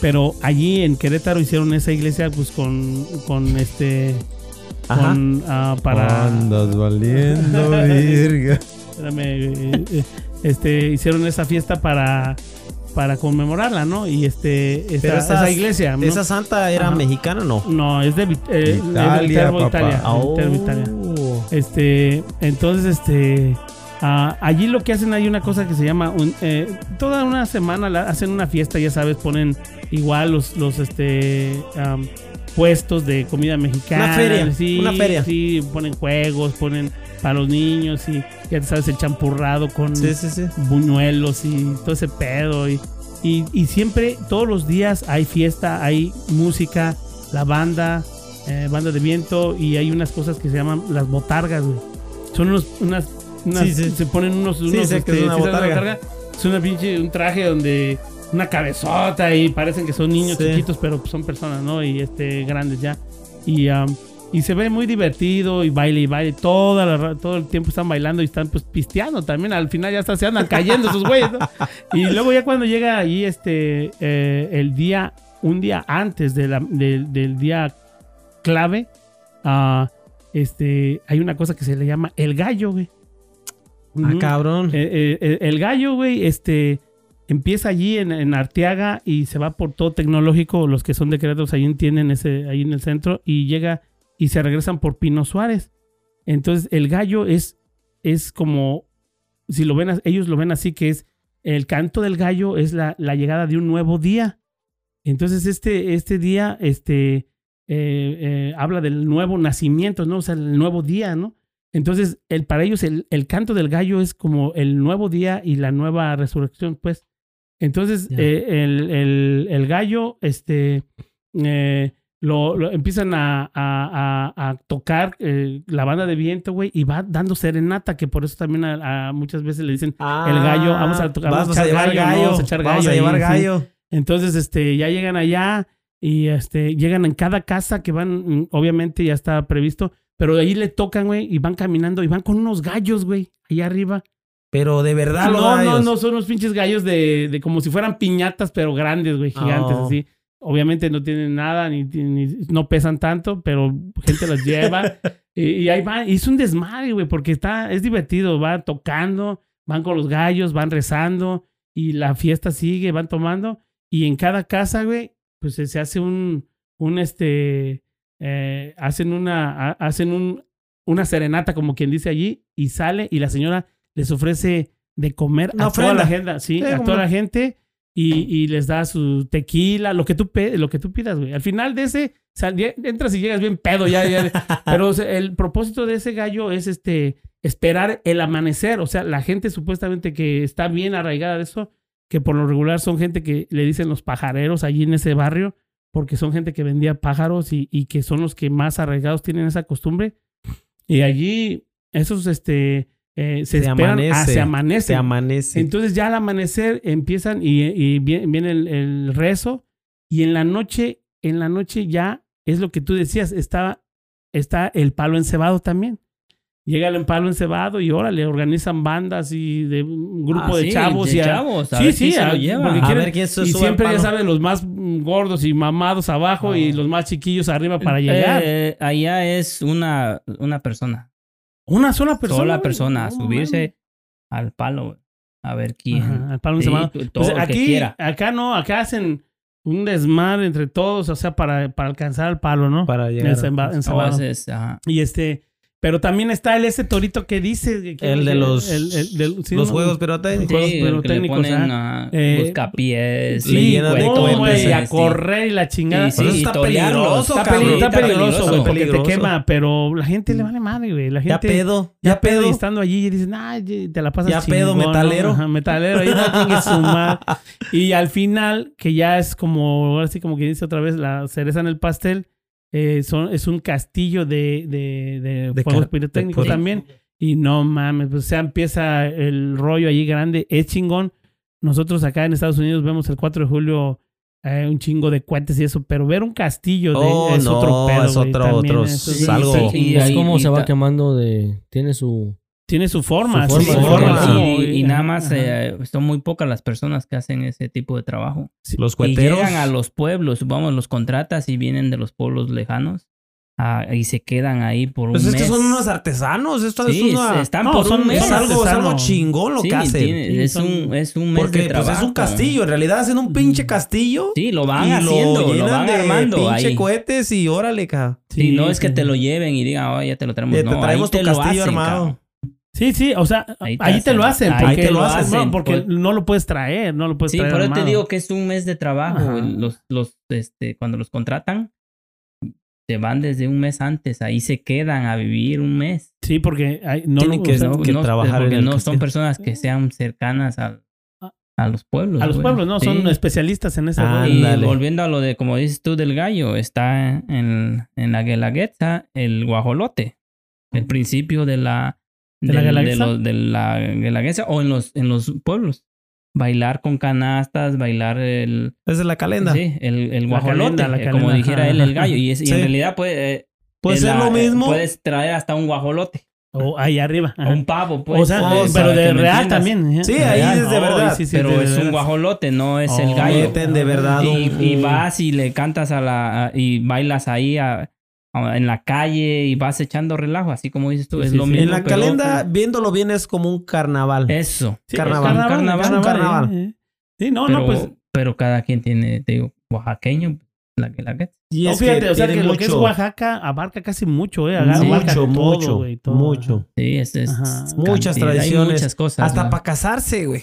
Pero allí en Querétaro hicieron esa iglesia, pues con, con este. Ajá. Con, ah, para. Andas valiendo, virga. Espérame, eh, eh, este, hicieron esa fiesta para, para conmemorarla, ¿no? Y este, esta- Pero esas- esa iglesia, ¿no? ¿Esa santa era Ajá. mexicana o no? No, es de, eh, es de Italia, Viterbo, papá. Italia. de Viterbo, Italia. Este, entonces, este, ah, allí lo que hacen hay una cosa que se llama, un- eh, toda una semana la- hacen una fiesta, ya sabes, ponen igual los, los, este, am, puestos de comida mexicana. Una feria, sí, una feria. Sí, ponen juegos, ponen para los niños y ya sabes el champurrado con Sí, sí, sí. buñuelos y todo ese pedo y, Y, y siempre, todos los días hay fiesta, hay música, la banda, eh, banda de viento y hay unas cosas que se llaman las botargas, güey. Son unos, unas, unas- Sí, sí. se ponen unos, unos sé que es una ¿sí sabes la botarga. Es una pinche, un traje donde una cabezota y parecen que son niños Sí. chiquitos, pero son personas, ¿no? Y este, grandes ya. Y, um, y se ve muy divertido y baile y baile. Toda la todo el tiempo están bailando y están pues pisteando también. Al final ya hasta se andan cayendo esos güeyes, ¿no? Y luego ya cuando llega ahí este, eh, el día, un día antes de la- del- del día clave, ah, este, hay una cosa que se le llama el gallo, güey. Ah, cabrón. Eh, eh, eh, el gallo, güey, este, empieza allí en, en Arteaga y se va por todo tecnológico. Los que son de Querétaro ahí entienden ese, ahí en el centro y llega y se regresan por Pino Suárez. Entonces, el gallo es, es como, si lo ven, ellos lo ven así, que es el canto del gallo es la, la llegada de un nuevo día. Entonces, este, este día, este, eh, eh, habla del nuevo nacimiento, ¿no? O sea, el nuevo día, ¿no? Entonces, el, para ellos el, el canto del gallo es como el nuevo día y la nueva resurrección, pues. Entonces, eh, el, el- el gallo, este, lo, lo empiezan a, a- a- a tocar la banda de viento, güey, y va dando serenata, que por eso también a, muchas veces le dicen, el gallo, vamos a tocar- Vamos vamos a echar gallo, gallo. vamos a echar Vamos a gallo llevar ahí, sí. gallo. entonces, este, ya llegan allá y este, llegan en cada casa que van, mm, obviamente ya está previsto, pero de ahí le tocan, güey, y van caminando y van con unos gallos, güey, allá arriba. Pero de verdad, los no, no, gallos. no, son unos pinches gallos de, de como si fueran piñatas, pero grandes, güey, gigantes, Oh. así. Obviamente no tienen nada, ni, ni- no pesan tanto, pero gente los lleva. y, y ahí van, y es un desmadre, güey, porque está, es divertido, van tocando, van con los gallos, van rezando, y la fiesta sigue, van tomando, y en cada casa, güey, pues se se hace un, un este, eh, hacen una, ha- hacen un, una serenata, como quien dice allí, y sale, y la señora les ofrece de comer Una a toda la gente, sí, Sí, a toda la gente, y, y les da su tequila, lo que tú, lo que tú pidas, güey. Al final de ese, sal- entras y llegas bien pedo, ya, ya. Pero o sea, el propósito de ese gallo es este, esperar el amanecer. O sea, la gente supuestamente que está bien arraigada de eso, que por lo regular son gente que le dicen los pajareros allí en ese barrio, porque son gente que vendía pájaros y, y que son los que más arraigados tienen esa costumbre. Y allí, esos, este, eh, se, Se esperan, amanece. ah, se amanece. Se amanece. Entonces ya al amanecer empiezan y, y viene, viene el, el rezo y en la noche, en la noche ya es lo que tú decías, está, está el palo encebado también. Llega el palo encebado y órale, organizan bandas y de un grupo Ah, de sí, chavos. de y a- chavos, a sí, ver sí, se a- lo lleva. porque a quieren- ver quién se y siempre ya sabes, los más gordos y mamados abajo y los más chiquillos arriba para llegar. Eh, allá es una, una persona. Una sola persona. sola persona. No, subirse al palo. A ver quién. Ajá, al palo Sí, encebado. todo Pues el que aquí, quiera. acá no, acá hacen un desmadre entre todos, o sea, para, para alcanzar el palo, ¿no? Para llegar. El es, ajá. Y este, pero también está el ese torito que dice. que- El de que- los- el- el del- sí, los ¿no? juegos pirotécnicos. Juegos Sí, el que le pirotécnicos, ponen ajá. a Eh, buscapiés. le Sí, güey, a sí. correr y la chingada. Sí, Pero sí, eso está peligroso, Está, cabrón. peli- está está peligroso, güey, porque te quema, pero la gente le vale madre, güey. La Ya gente pedo. ya Ya pedo y pedo. estando allí y dicen, ay, te la pasas Ya pedo, metalero. Ajá, metalero, ahí no chingue su madre. Y al final, que ya es como, ahora sí como que dice otra vez, la cereza en el pastel, eh, son, es un castillo de, de, de De fuegos pirotécnicos de- también. Y no mames, pues o sea, empieza el rollo allí grande, es chingón. Nosotros acá en Estados Unidos vemos el 4 de julio eh, un chingo de cohetes y eso, pero ver un castillo de, Oh, es no, otro pedo. es otro- otro- es algo- Y y es ahí- como y se va quemando de... Tiene su... Tiene su forma, Su sí, forma, su su forma, Y, y nada más eh, son muy pocas las personas que hacen ese tipo de trabajo. Los Y cueteros. llegan a los pueblos, vamos, los contratas y vienen de los pueblos lejanos ah, y se quedan ahí por un Pues es mes. que son unos artesanos. Esto Sí, es una. están No, por son- un mes. Es algo, es algo chingón lo Sí, que hacen. tiene- Sí, es, un, es un mes Porque de pues trabajo. es un castillo. En realidad hacen un pinche castillo. Sí, lo van y haciendo, lo, llenan van de armando pinche ahí. cohetes y órale, ca. Sí, no es que sí. te lo lleven y digan, oh, ya te lo traemos. Ya te no, traemos ahí tu te lo castillo hacen, armado. cabrón. Sí, sí, o sea, ahí, Ahí te, te lo hacen, hacen. ahí porque, te lo no, hacen, porque por- no lo puedes traer, no lo puedes Sí, traer. eso te armado. digo que es un mes de trabajo. Los, los, este, cuando los contratan, se van desde un mes antes. Ahí se quedan a vivir un mes. Sí, porque hay- no Tienen lo- que- o sea, que trabajar porque en no son personas que sean cercanas al, a los pueblos. A los güey. pueblos, ¿no? Son Sí. especialistas en ese Ah, rollo. Y volviendo a lo de, como dices tú, del gallo, está en, en la guelaguetza el guajolote. El principio de la... ¿De la lo- de la guelaguetza o en los, en los pueblos. Bailar con canastas, bailar el... Esa es la calenda. Sí, el, el La guajolote, calenda, la eh, como dijera ajá, él, el gallo. Y, es, y Sí. en realidad puede... eh, Puede ser la- lo eh, mismo. puedes traer hasta un guajolote. O ahí arriba. O ajá. un pavo, pues. o sea, pero de real entiendas. también. ¿eh? Sí, ahí Real, es de verdad. sí, sí, Pero de es un guajolote, no es Oh, el gallo. Meten de verdad Y, un- y vas y le cantas a la... y bailas ahí a- en la calle y vas echando relajo, así como dices tú. Sí, es sí, lo sí. mismo. En la pero- calenda, viéndolo bien, es como un carnaval. Eso. Sí, Carnaval, es carnaval, es un carnaval. eh, eh. Sí, no, pero, no, pues. pero cada quien tiene, te digo, oaxaqueño, la que la que... Y No, es fíjate, o sea que lo que es Oaxaca abarca casi mucho, ¿eh? Agarra- mucho, todo, mucho, todo. mucho. Sí, es, es. Muchas cantidad, hay tradiciones. muchas cosas. Hasta ¿no? para casarse, güey.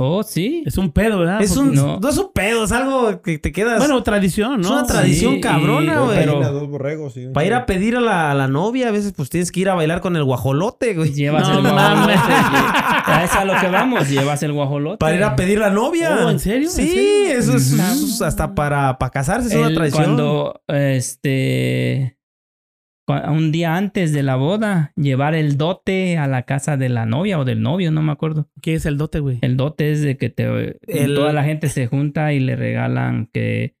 Oh, sí. Es un pedo, ¿verdad? Es un, no. no. es un pedo, es algo que te quedas. Bueno, tradición, ¿no? es una tradición Sí, cabrona, güey. pero- borregos, sí. Para ir a pedir a la, a la novia, a veces pues tienes que ir a bailar con el guajolote, güey. Llevas No el guajolote. A eso es a lo que vamos, llevas el guajolote. Para ir a pedir la novia. Oh, ¿en serio? ¿En Sí, serio? eso es, Ujú. eso es hasta para, para casarse, es una tradición. Cuando, este, un día antes de la boda, llevar el dote a la casa de la novia o del novio, no me acuerdo. ¿Qué es el dote, güey? El dote es de que te, El- toda la gente se junta y le regalan que,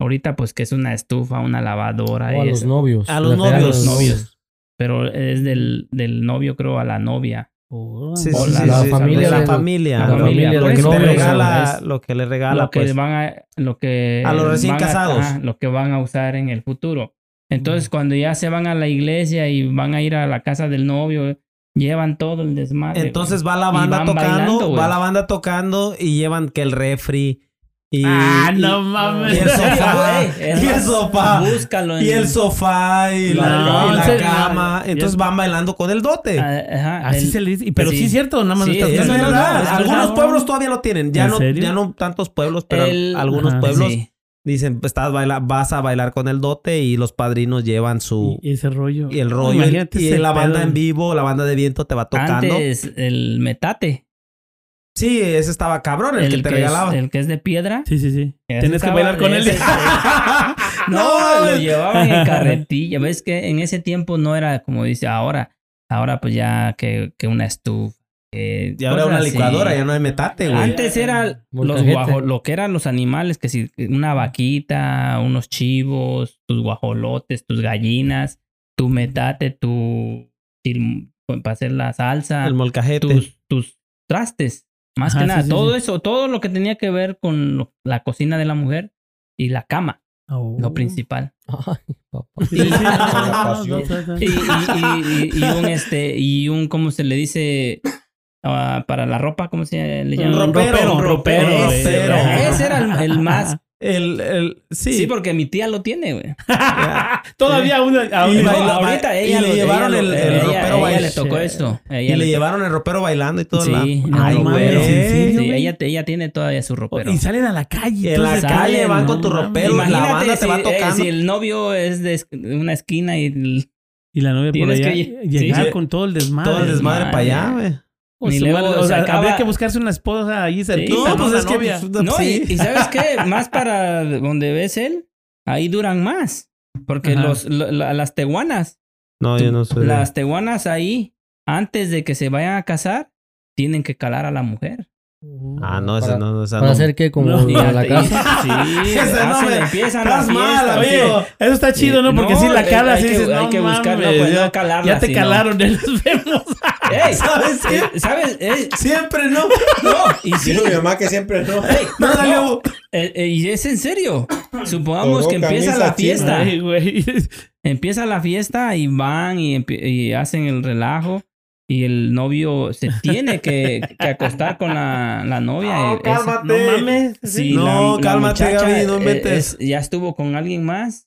ahorita pues que es una estufa, una lavadora. O a los novios. A los novios. Los novios. Pero es del, del novio, creo, a la novia. Oh, Sí, o sí, la- sí, la sí, familia la familia. la lo- familia lo, del que regala, es- lo que le regala, lo que pues. van a, lo que A los recién a- casados. lo que van a usar en el futuro. Entonces, cuando ya se van a la iglesia y van a ir a la casa del novio, llevan todo el desmadre. Entonces güey. va la banda tocando, bailando, va la banda tocando y llevan que el refri y, Ah, no mames. y el sofá, y el sufá, Búscalo y el sofá y la, No, y en la serio. cama. Entonces van bailando con el dote. Ah, ajá, Así el- se le dice. Pero sí, sí. es cierto, nada más Sí, lo estás es es diciendo. verdad. es Algunos pueblos todavía lo tienen. Ya ¿En no, serio? ya no tantos pueblos, pero el- algunos Ajá. pueblos sí. Dicen, estás baila, vas a bailar con el dote y los padrinos llevan su Y ese rollo. y el rollo Imagínate y la banda pedo. en vivo, la banda de viento te va tocando. Antes, el metate. Sí, ese estaba cabrón, el, que te es- regalaba. el que es de piedra. Sí, sí, sí. Ese Tienes que bailar con él. ese- No, lo llevaban en carretilla. Ves que en ese tiempo no era como dice ahora. Ahora pues ya que, que una estufa. Que Y ahora una así. licuadora, ya no hay metate, güey. Antes era los guajo- lo que eran los animales, que si una vaquita, unos chivos, tus guajolotes, tus gallinas, tu metate, tu para hacer la salsa, El molcajete. tus, tus trastes. Más Ajá, que nada, sí, sí, todo sí. eso, todo lo que tenía que ver con lo- la cocina de la mujer y la cama, Oh. lo principal. Y- y- y un este, y un, ¿cómo se le dice? Ah, para la ropa, ¿cómo se le llama? Ropero, ropero, Ese, ropero. ese era el, el más. El, el, sí. Sí, porque mi tía lo tiene, güey. Todavía una. Y No, ahorita ella y le lo- llevaron ella el- el ella- ropero ella baile. le tocó. Ella y le le llevaron el ropero bailando y todo. Sí, la- el Ay, ropero. mames, ¿en Sí, güey? ella, ella tiene todavía su ropero. Y salen a la calle. En la entonces, calle salen, van no con tu ropero, la Imagínate banda te si, va eh, tocando. si el novio es de una esquina y Y la novia por allá. que lle- llegar sí. con todo el desmadre. todo el desmadre madre. para allá, güey. O Ni su luego madre, o se sea, acaba- habría que buscarse una esposa ahí cerquita. No, ¿no? pues es que, novia. pues, No, sí. y, y ¿sabes qué? Más para donde ves él, ahí duran más. Porque Ajá. los, lo- la- las teguanas, No, yo no soy. las teguanas ahí, antes de que se vayan a casar, tienen que calar a la mujer. Ah, no, esa Para- no, esa ¿Para no. hacer qué? Como No. de la casa. Sí, no hacen- me- empiezan estás la mal, amigo. Eso está chido, ¿no? Porque No, si la cara, hay sí que- dices, hay no que buscar- no, mames, pues, no ya- calarla, Ya te calaron, ya los vemos. ¡Ey! ¿Sabes qué? Eh, ¿Sabes? Eh, Siempre no. no, y sí, Dijo mi mamá que siempre no. No salió. eh, eh, y es en serio. Supongamos que empieza la fiesta. Ay. Empieza la fiesta y van y hacen el relajo. Y el novio se tiene que, que acostar con la, la novia. No, Es- cálmate. No mames. si No, la- cálmate, Gaby, no eh, inventes. es- ya estuvo con alguien más.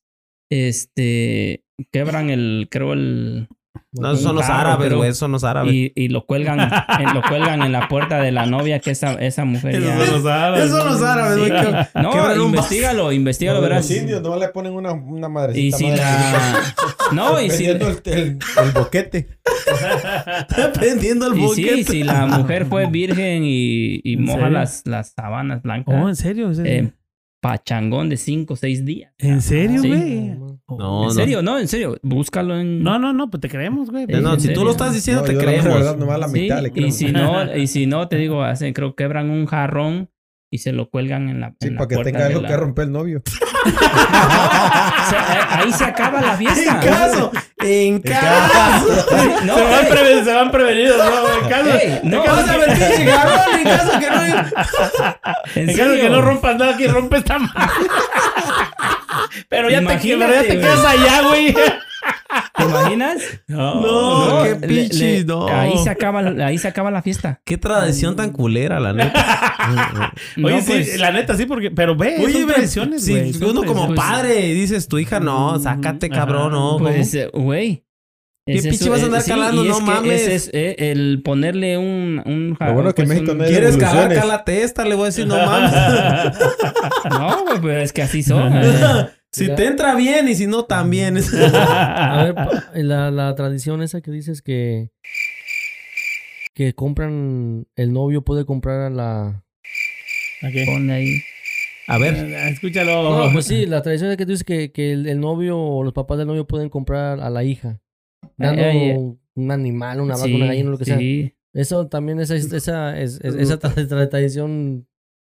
Este quebran el, creo el, No, esos son los Claro, árabes, pero- güey. Esos son los árabes. Y, y lo cuelgan, en, lo cuelgan en la puerta de la novia que esa, esa mujer ya... Esos son los árabes. Esos son los árabes, güey. No, investigalo, investigalo, Los verás. indios no le ponen una, una Y madrecita. si madre. la... No, y si... Prendiendo el, el, el boquete. Prendiendo el Y buque. sí, si la mujer fue virgen y, y ¿En moja serio? las, las sábanas blancas, Oh, ¿en serio? ¿En serio? eh, pachangón de 5 o 6 días. ¿En serio, Sí. güey? No, ¿En serio? No, en serio. Búscalo en... No, no, no, pues te creemos, güey. No, ¿en si tú serio? lo estás diciendo, No, te yo la creemos. verdad nomás la Sí, mitad le creo. y si no, y si no, te digo, hacen, creo que quebran un jarrón y se lo cuelgan en la, Sí, en la para que puerta tenga algo la- que romper el novio. O sea, ahí se acaba la fiesta. En caso, en caso. No, se, van ey, preven- se van prevenidos, ¿no? En caso, ey, no, en caso, en que no. en en caso que serio. no rompas nada, que rompes esta madre. Pero ya te, pero ya te güey. quedas allá, güey. ¿Te imaginas? No, qué le- pinches, le- no. Ahí se acaba, ahí se acaba la fiesta. Qué tradición tan culera, la neta. Oye, No, sí, pues, la neta sí, porque. Pero ve, Oye, son tradiciones, si güey. uno como padre dices, tu hija, no, sácate, Ajá. cabrón, no. Pues, eh, güey. ¿Qué Es pinche eso, vas a andar eh, sí, calando? y No es que mames. ese es eh, el ponerle un... un Lo bueno que pues, México un- no ¿Quieres revoluciones. cálate esta? Le voy a decir, no mames. No, güey, pero es que así son. eh. si te entra bien y si no, también. A ver, la, la tradición esa que dices que que compran el novio puede comprar a la Ok. Ponle ahí. A ver. Eh, Escúchalo. no, pues sí, la tradición es que tú dices que, que el, el novio o los papás del novio pueden comprar a la hija dando Ay, ay, un animal, una vaca, Sí, una gallina, lo que sea. sí. Eso también esa esa es, es- esa tra- tra- tradición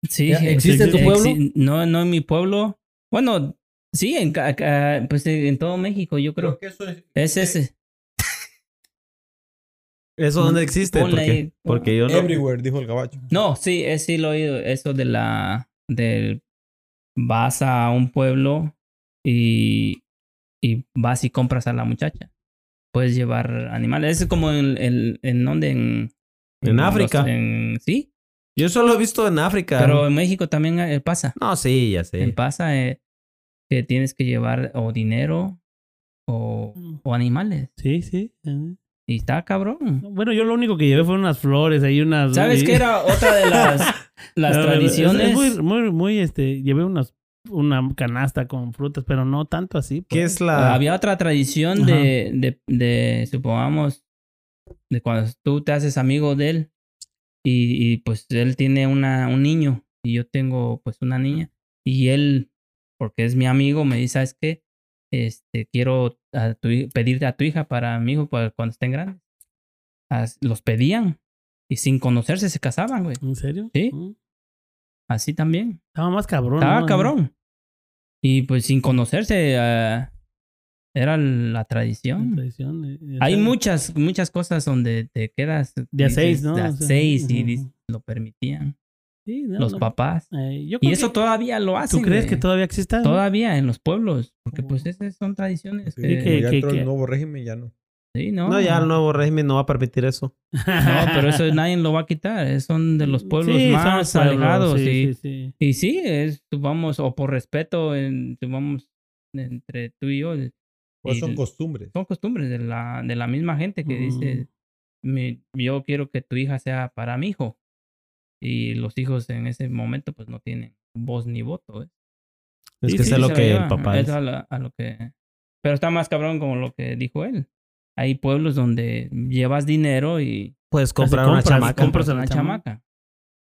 Sí, Ya, ¿existe en tu pueblo? No, no en mi pueblo. Bueno, sí, en, pues en todo México, yo creo. que eso es... Es ese. ¿Eso dónde existe? Porque, ahí. porque yo no. Everywhere, dijo el gabacho. No, sí, es, sí lo he oído. Eso de la. Del, vas a un pueblo y, y vas y compras a la muchacha. Puedes llevar animales. Es como en, en, en donde en. En África. en- sí, Yo solo he visto en África. pero en México también eh, pasa. No, sí, ya Eh, sé. Pasa eh, que tienes que llevar o dinero o, o animales. Sí, sí. Y está cabrón. Bueno, yo lo único que llevé fueron unas flores, ahí unas. ¿Sabes qué era otra de las, las No, tradiciones? Es, muy, muy, muy, este, llevé unas, una canasta con frutas, pero no tanto así. ¿Qué pues. es la. Había otra tradición de, de, de, supongamos, de cuando tú te haces amigo de él y, y, pues él tiene una, un niño y yo tengo pues una niña y él, porque es mi amigo, me dice, ¿sabes qué? Este, quiero a tu hi- pedirte a tu hija para mi hijo para cuando estén grandes. As- Los pedían y sin conocerse se casaban, güey. ¿En serio? Sí. Mm. Así también. Estaba más cabrón. Estaba ¿no? cabrón. Y pues sin conocerse ah, era la La tradición. de- de Hay muchas, muchas cosas donde te quedas De a seis, ¿no? De a O sea, seis y dis- lo permitían Sí, no, los no. papás. Eh, yo Y eso que- todavía lo hacen. ¿Tú crees güey. que todavía exista? Todavía en los pueblos. Porque pues esas son tradiciones. Sí, que- que- ya que- entró que- el nuevo régimen, ya no. Sí, no. No, ya el nuevo régimen no va a permitir eso. No, pero eso nadie lo va a quitar. es- Son de los pueblos Sí, son más los pueblos, alejados. sí, y, sí, sí. y sí, es, vamos, o por respeto, en, vamos, entre tú y yo. Pues y- son costumbres. son costumbres de la, de la misma gente que dice, mi- yo quiero que tu hija sea para mi hijo. Y los hijos en ese momento pues no tienen voz ni voto. ¿eh? Es Sí, que sí, sé Sí lo que lleva, el papá es a, la- a lo que... Pero está más cabrón como lo que dijo él. Hay pueblos donde llevas dinero y Puedes comprar compras, una chamaca. compras a la una chamaca. chamaca.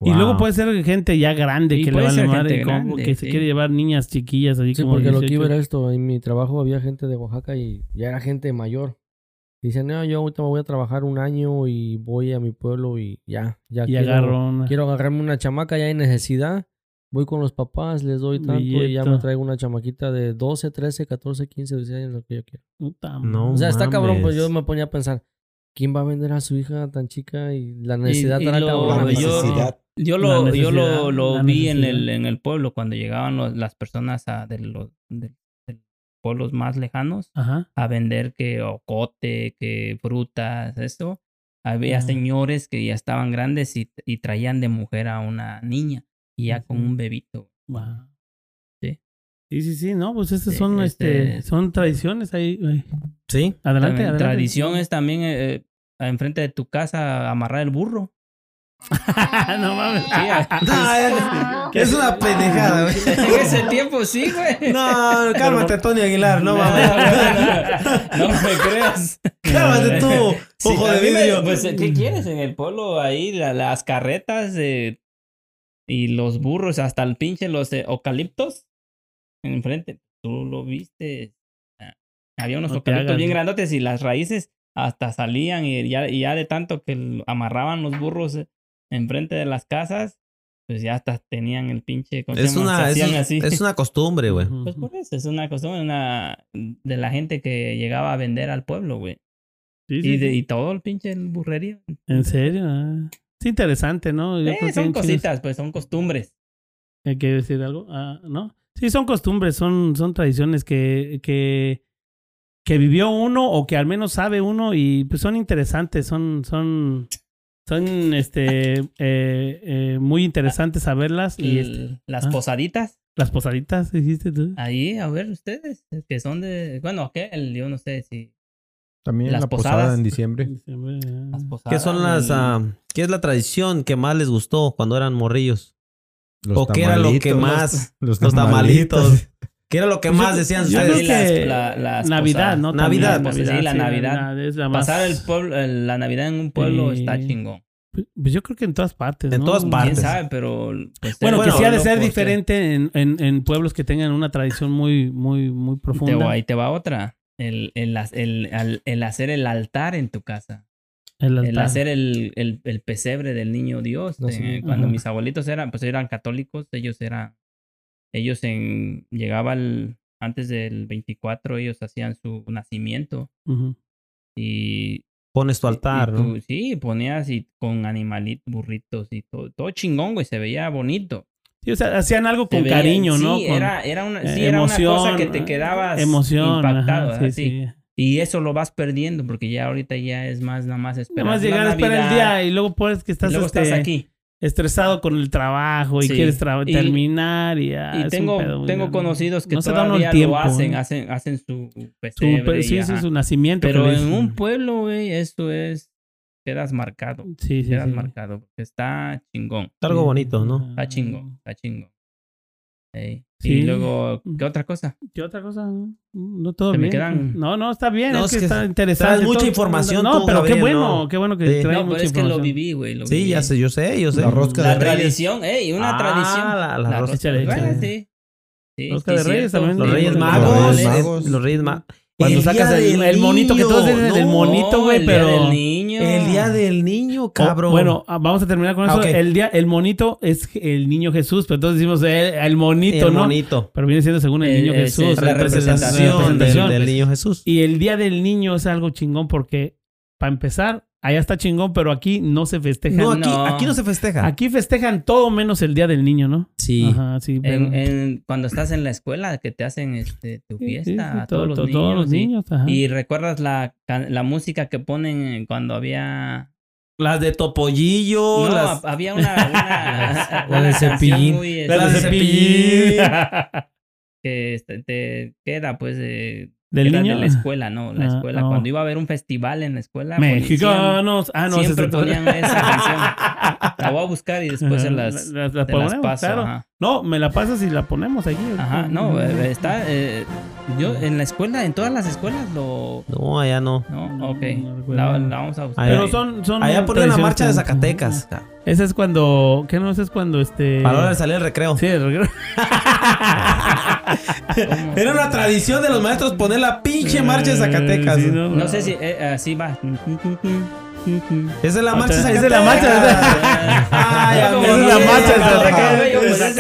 Y luego puede ser gente ya grande Y que le va a como grande, que se quiere llevar niñas chiquillas así Sí, como porque lo que 18. iba era esto. En mi trabajo había gente de Oaxaca y ya era gente mayor. Dicen, no, yo ahorita me voy a trabajar un año y voy a mi pueblo y ya, ya y quiero, agarró una. quiero agarrarme una chamaca, ya hay necesidad. Voy con los papás, les doy tanto y ya me Billeta. traigo una chamaquita de 12, 13, 14, 15, 16 años, lo que yo quiero. Puta No. O sea, está cabrón, pues yo me ponía a pensar, ¿quién va a vender a su hija tan chica y la necesidad y tan lo-? La yo- necesidad. Yo La lo, yo lo, lo vi en el, en el pueblo cuando llegaban los- las personas a, de, los, de los pueblos más lejanos Ajá. a vender que ocote, que frutas, esto. Había Ah. señores que ya estaban grandes y, y traían de mujer a una niña y ya con un bebito. Wow. Sí, sí, sí, no, pues estas Sí, son, este, este- son tradiciones ahí. ahí. Sí. Adelante, También adelante. Tradición es también eh, enfrente de tu casa amarrar el burro. no mames. No, es, es una pendejada, güey. en ese tiempo sí, güey. No, cálmate, Tony Aguilar, no mames. No me creas. Cálmate tú, ojo de vidrio. pues, ¿qué quieres? En el pueblo ahí, la- las carretas eh, y los burros, hasta el pinche los eh, eucaliptos enfrente. Tú lo viste. Ah, Había unos eucaliptos bien grandotes y las raíces hasta salían y ya, y ya de tanto que amarraban los burros eh, enfrente de las casas, pues ya hasta tenían el pinche... ¿cómo se Es una, es, así. es una costumbre, güey. Pues por eso, es una costumbre una, de la gente que llegaba a vender al pueblo, güey. Sí, sí, Y, de, sí. y todo el pinche burrería. En serio. ah. Es interesante, ¿no? Yo Eh, creo son cositas, pues son costumbres. ¿Hay que decir algo? Ah, ¿No? Sí, son costumbres, son, son tradiciones que, que, que vivió uno o que al menos sabe uno y pues son interesantes, son, son, son este, eh, eh, muy interesantes saberlas. Y este, las ah. posaditas, las posaditas, dijiste tú. ahí, a ver ustedes, que son de, bueno, ¿qué? El, yo no sé si También Las la posada posadas. en diciembre. las Ah. posadas. ¿Qué son las, el- ah, qué es la tradición que más les gustó cuando eran morrillos? Los ¿O qué era lo que más? Los, Los tamalitos. ¿Qué era lo que Pues yo más decían yo ustedes? creo que Las- la- las Navidad, posadas. ¿no? Navidad, También, pues sí, la sí, Navidad. es la más- Pasar el pueblo, el- la Navidad en un pueblo Sí. está chingón. Pues yo creo que en todas partes. En ¿no? todas ¿Quién partes. sabe? Pero... pues, Bueno, el que sí ha de ser porque- diferente en, en, en pueblos que tengan una tradición muy, muy, muy Te profunda. va, ahí te va otra. El, el, el, el- el hacer el altar en tu casa. El hacer el, el, el pesebre del niño Dios. No, eh, sí. cuando Ajá. mis abuelitos eran, pues eran católicos, ellos eran, ellos en, llegaba el, antes del 24, ellos hacían su nacimiento y, Pones tu altar, y ¿no? tú- sí, ponías y con animalitos, burritos y todo, todo chingón, güey, se veía bonito. Sí, o sea, hacían algo con veía- cariño, sí, ¿no? Con era, era una, sí, eh, era una cosa que te eh, quedabas emoción, impactado, ajá, sí, así. sí. Y eso lo vas perdiendo porque ya ahorita ya es más nada más esperar. Nada más llegar a esperar el día y luego puedes que estás, luego este, estás aquí. Estresado con el trabajo y Sí. quieres tra- Y- terminar y, ah, tengo, pedo tengo grande. conocidos que No todavía tiempo, lo hacen, ¿eh? hacen, hacen su Su- pesebre. sí, su nacimiento. Pero en un pueblo, güey, eso es, quedas marcado. Sí, sí, quedas sí. marcado. porque Está chingón. Está algo bonito, ¿no? Está chingón, está chingón. Ey. Sí. Y luego, ¿qué otra cosa? ¿Qué otra cosa? No todo Se me bien. quedan- No, no, está bien. No, es, es que, que está interesante. traes mucha todo- información No, tú, pero qué bueno, ¿no? qué bueno que Sí. traes No, mucha es que lo viví, güey. lo Sí, viví. ya sé, yo sé, yo sé. La rosca La de Reyes. tradición, ey, una Ah, tradición. la- la rosca de Reyes. sí. Sí, Rosca de Reyes también. Los Reyes los Magos. Reyes Magos. Los Reyes Magos. Cuando El sacas el, monito que todos dicen el monito, güey, el pero. Niño. El día del niño, Oh, cabrón. bueno, ah, vamos a terminar con Ah, eso. El día, el monito es el niño Jesús, pero entonces decimos el, el monito, el ¿no? monito. Pero viene siendo según el Eh, niño ese Jesús. es La representación, la representación. Del, del niño Jesús. Y el día del niño es algo chingón porque, para empezar, allá está chingón, pero aquí no se festeja. No, aquí No. aquí no se festeja. Aquí festejan todo menos el día del niño, ¿no? sí. Ajá, sí. pero- En, en- cuando estás en la escuela, que te hacen este, tu fiesta sí, sí, a todo- todos, los niños, todos los y- niños, ajá. Y, recuerdas la, música que ponen cuando había... Las de Topollillo, no, las... había una... una, La de Cepillín. muy, La de este, Cepillín. que este, te queda pues de... ¿Del era niño? de la escuela, ¿no? La Ah, escuela. no. Cuando iba a haber un festival en la escuela... ponían- Mexicanos. Ah, no, siempre ponían esa canción. La voy a buscar y después se las, la- la- la te las ponemos, paso. claro. ajá. No, me la pasas y la ponemos aquí. Ajá, no, eh, está. eh, yo en la escuela, en todas las escuelas lo. No, allá no. No, ok. La, la vamos a buscar. Allá- Pero son, son Allá ponían la marcha de Zacatecas. Ese es cuando. ¿Qué no? Ese es cuando este. A la hora de salir al recreo. Sí, el recreo. Era una tradición de los maestros poner la pinche marcha de Zacatecas. Eh, sí, no, No sé si eh, así va. Esa es la Ah, marcha de esa es la marcha, Ay, es la marcha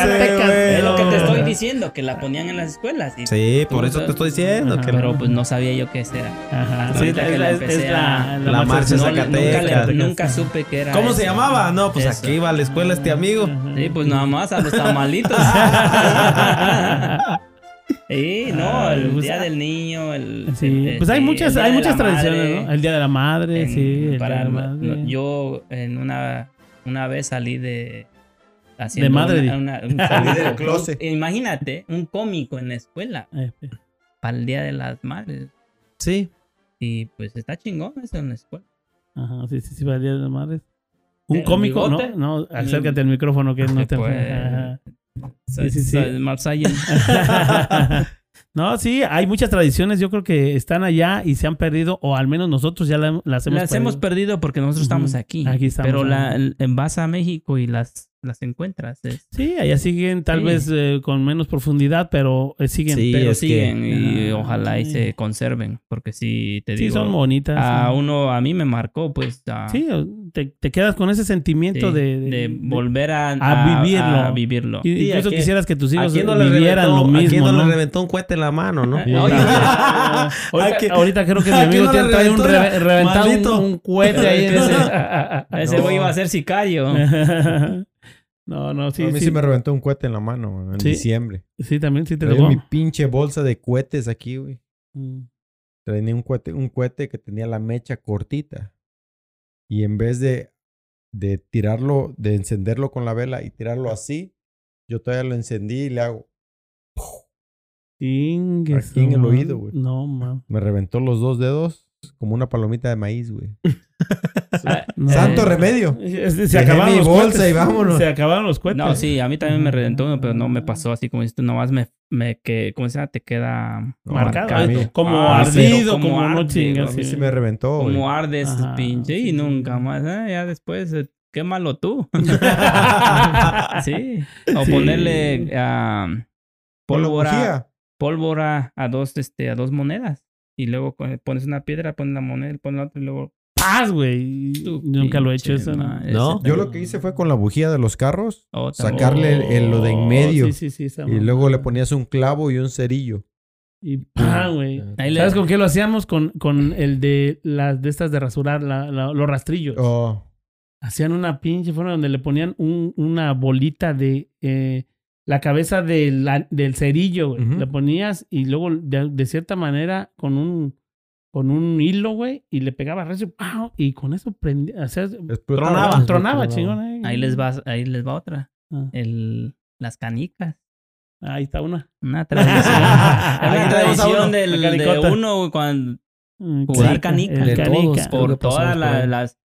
de es- lo que te estoy diciendo, que la ponían en las escuelas. y- Sí, por eso te estoy diciendo. Que Pero pues no sabía yo qué era. Ajá. Sí, ahorita es, que la, la la, La marcha de No, Zacatecas. nunca, le- nunca supe qué era. ¿Cómo se llamaba? No, pues Eso. aquí iba a la escuela este amigo. Sí, pues nada más a los tamalitos. Sí, no, el Pues, día ah, del niño, el... Sí, el- pues hay muchas, el hay de muchas tradiciones, madre, ¿no? El día de la madre, en- sí. El para- día de la madre. no, yo en una, una vez salí de, haciendo madre. una- una- un Salí del closet. Imagínate, un cómico en la escuela Eh, para el Día de las Madres. Sí. Y pues está chingón eso en la escuela. Ajá, sí, sí, sí, para el Día de las Madres. Un ¿El cómico, ¿no? bigote? No, acércate al micrófono que no te... Pues, Ajá. Soy- sí, sí. soy no, sí, hay muchas tradiciones, yo creo que están allá y se han perdido, o al menos nosotros ya la- las hemos las hemos perdido. perdido porque nosotros estamos aquí. Aquí estamos, Pero la, en vas a México y las, las encuentras. es- Sí, allá siguen tal Sí. vez eh, con menos profundidad, pero eh, siguen. Sí, pero es que- siguen y Ah, ojalá y sí. se conserven. Porque si te Sí, digo, son bonitas. a sí. uno, a mí me marcó, pues. a- Sí, te, te quedas con ese sentimiento sí, de, de, de- volver a, a vivirlo. a vivirlo. y Sí, incluso aquí- quisieras que tus hijos ¿A no vivieran reventó, lo ¿a mismo, no ¿no? le reventó un cohete en la mano, no? Sí. Oye, ahorita, ¿A ahorita creo que mi a amigo no tiene trae un la- reventado un, un cohete ahí en Ese- ese. Güey iba a ser sicario. No, no, sí, a mí sí. sí me reventó un cohete en la mano en Sí. diciembre. Sí, también sí te tocó. mi pinche bolsa de cohetes aquí, güey. Mm. Tenía un cohete, un cohete que tenía la mecha cortita. Y en vez de, de tirarlo, de encenderlo con la vela y tirarlo así, yo todavía lo encendí y le hago. Aquí en el oído, güey. No, man. Me reventó los dos dedos como una palomita de maíz, güey. No. Santo Eh, remedio. es- Se Dejé acabaron mi los bolsa cohetes. y vámonos. Se acabaron los cohetes. No, sí, a mí también me reventó uno, pero no me pasó así como dices tú. Nomás me, me que, ¿cómo se llama? Te queda Marcado. eh, Como Ah, ardido, como como no arde, chingas. A mí sí. sí me reventó, güey. Como arde ese Ajá, pinche sí, y nunca más. eh, ya después, eh, quémalo tú. sí. O Sí. ponerle ah, pólvora, pólvora a dos, este, a dos monedas. Y luego pones una piedra, pones la moneda, pones la otra y luego. Paz, güey. Nunca lo he hecho eso. ¿no? Yo lo que hice fue con la bujía de los carros, Otra. sacarle el- el- lo de en medio. Oh, Sí, sí, sí. esa y luego le ponías un clavo y un cerillo. Y ¡pam, güey. ¿Sabes con qué lo hacíamos? Con, con el de las de estas de rasurar, la- la- los rastrillos. Oh, Hacían una pinche forma donde le ponían un- una bolita de eh, la cabeza de la- del cerillo, güey. Le ponías y luego de, de cierta manera con un con un hilo, güey, y le pegaba recio, ¡pau! y con eso prendía, o sea, explotaba. tronaba, tronaba, chingón. eh. Ahí les va, ahí les va otra. Ah, El, las canicas. ahí está una. Una tradición. Una tradición uno, del, de uno güey, cuando Mm, Jugar canica, canica. el De canica. todos, por todas la- las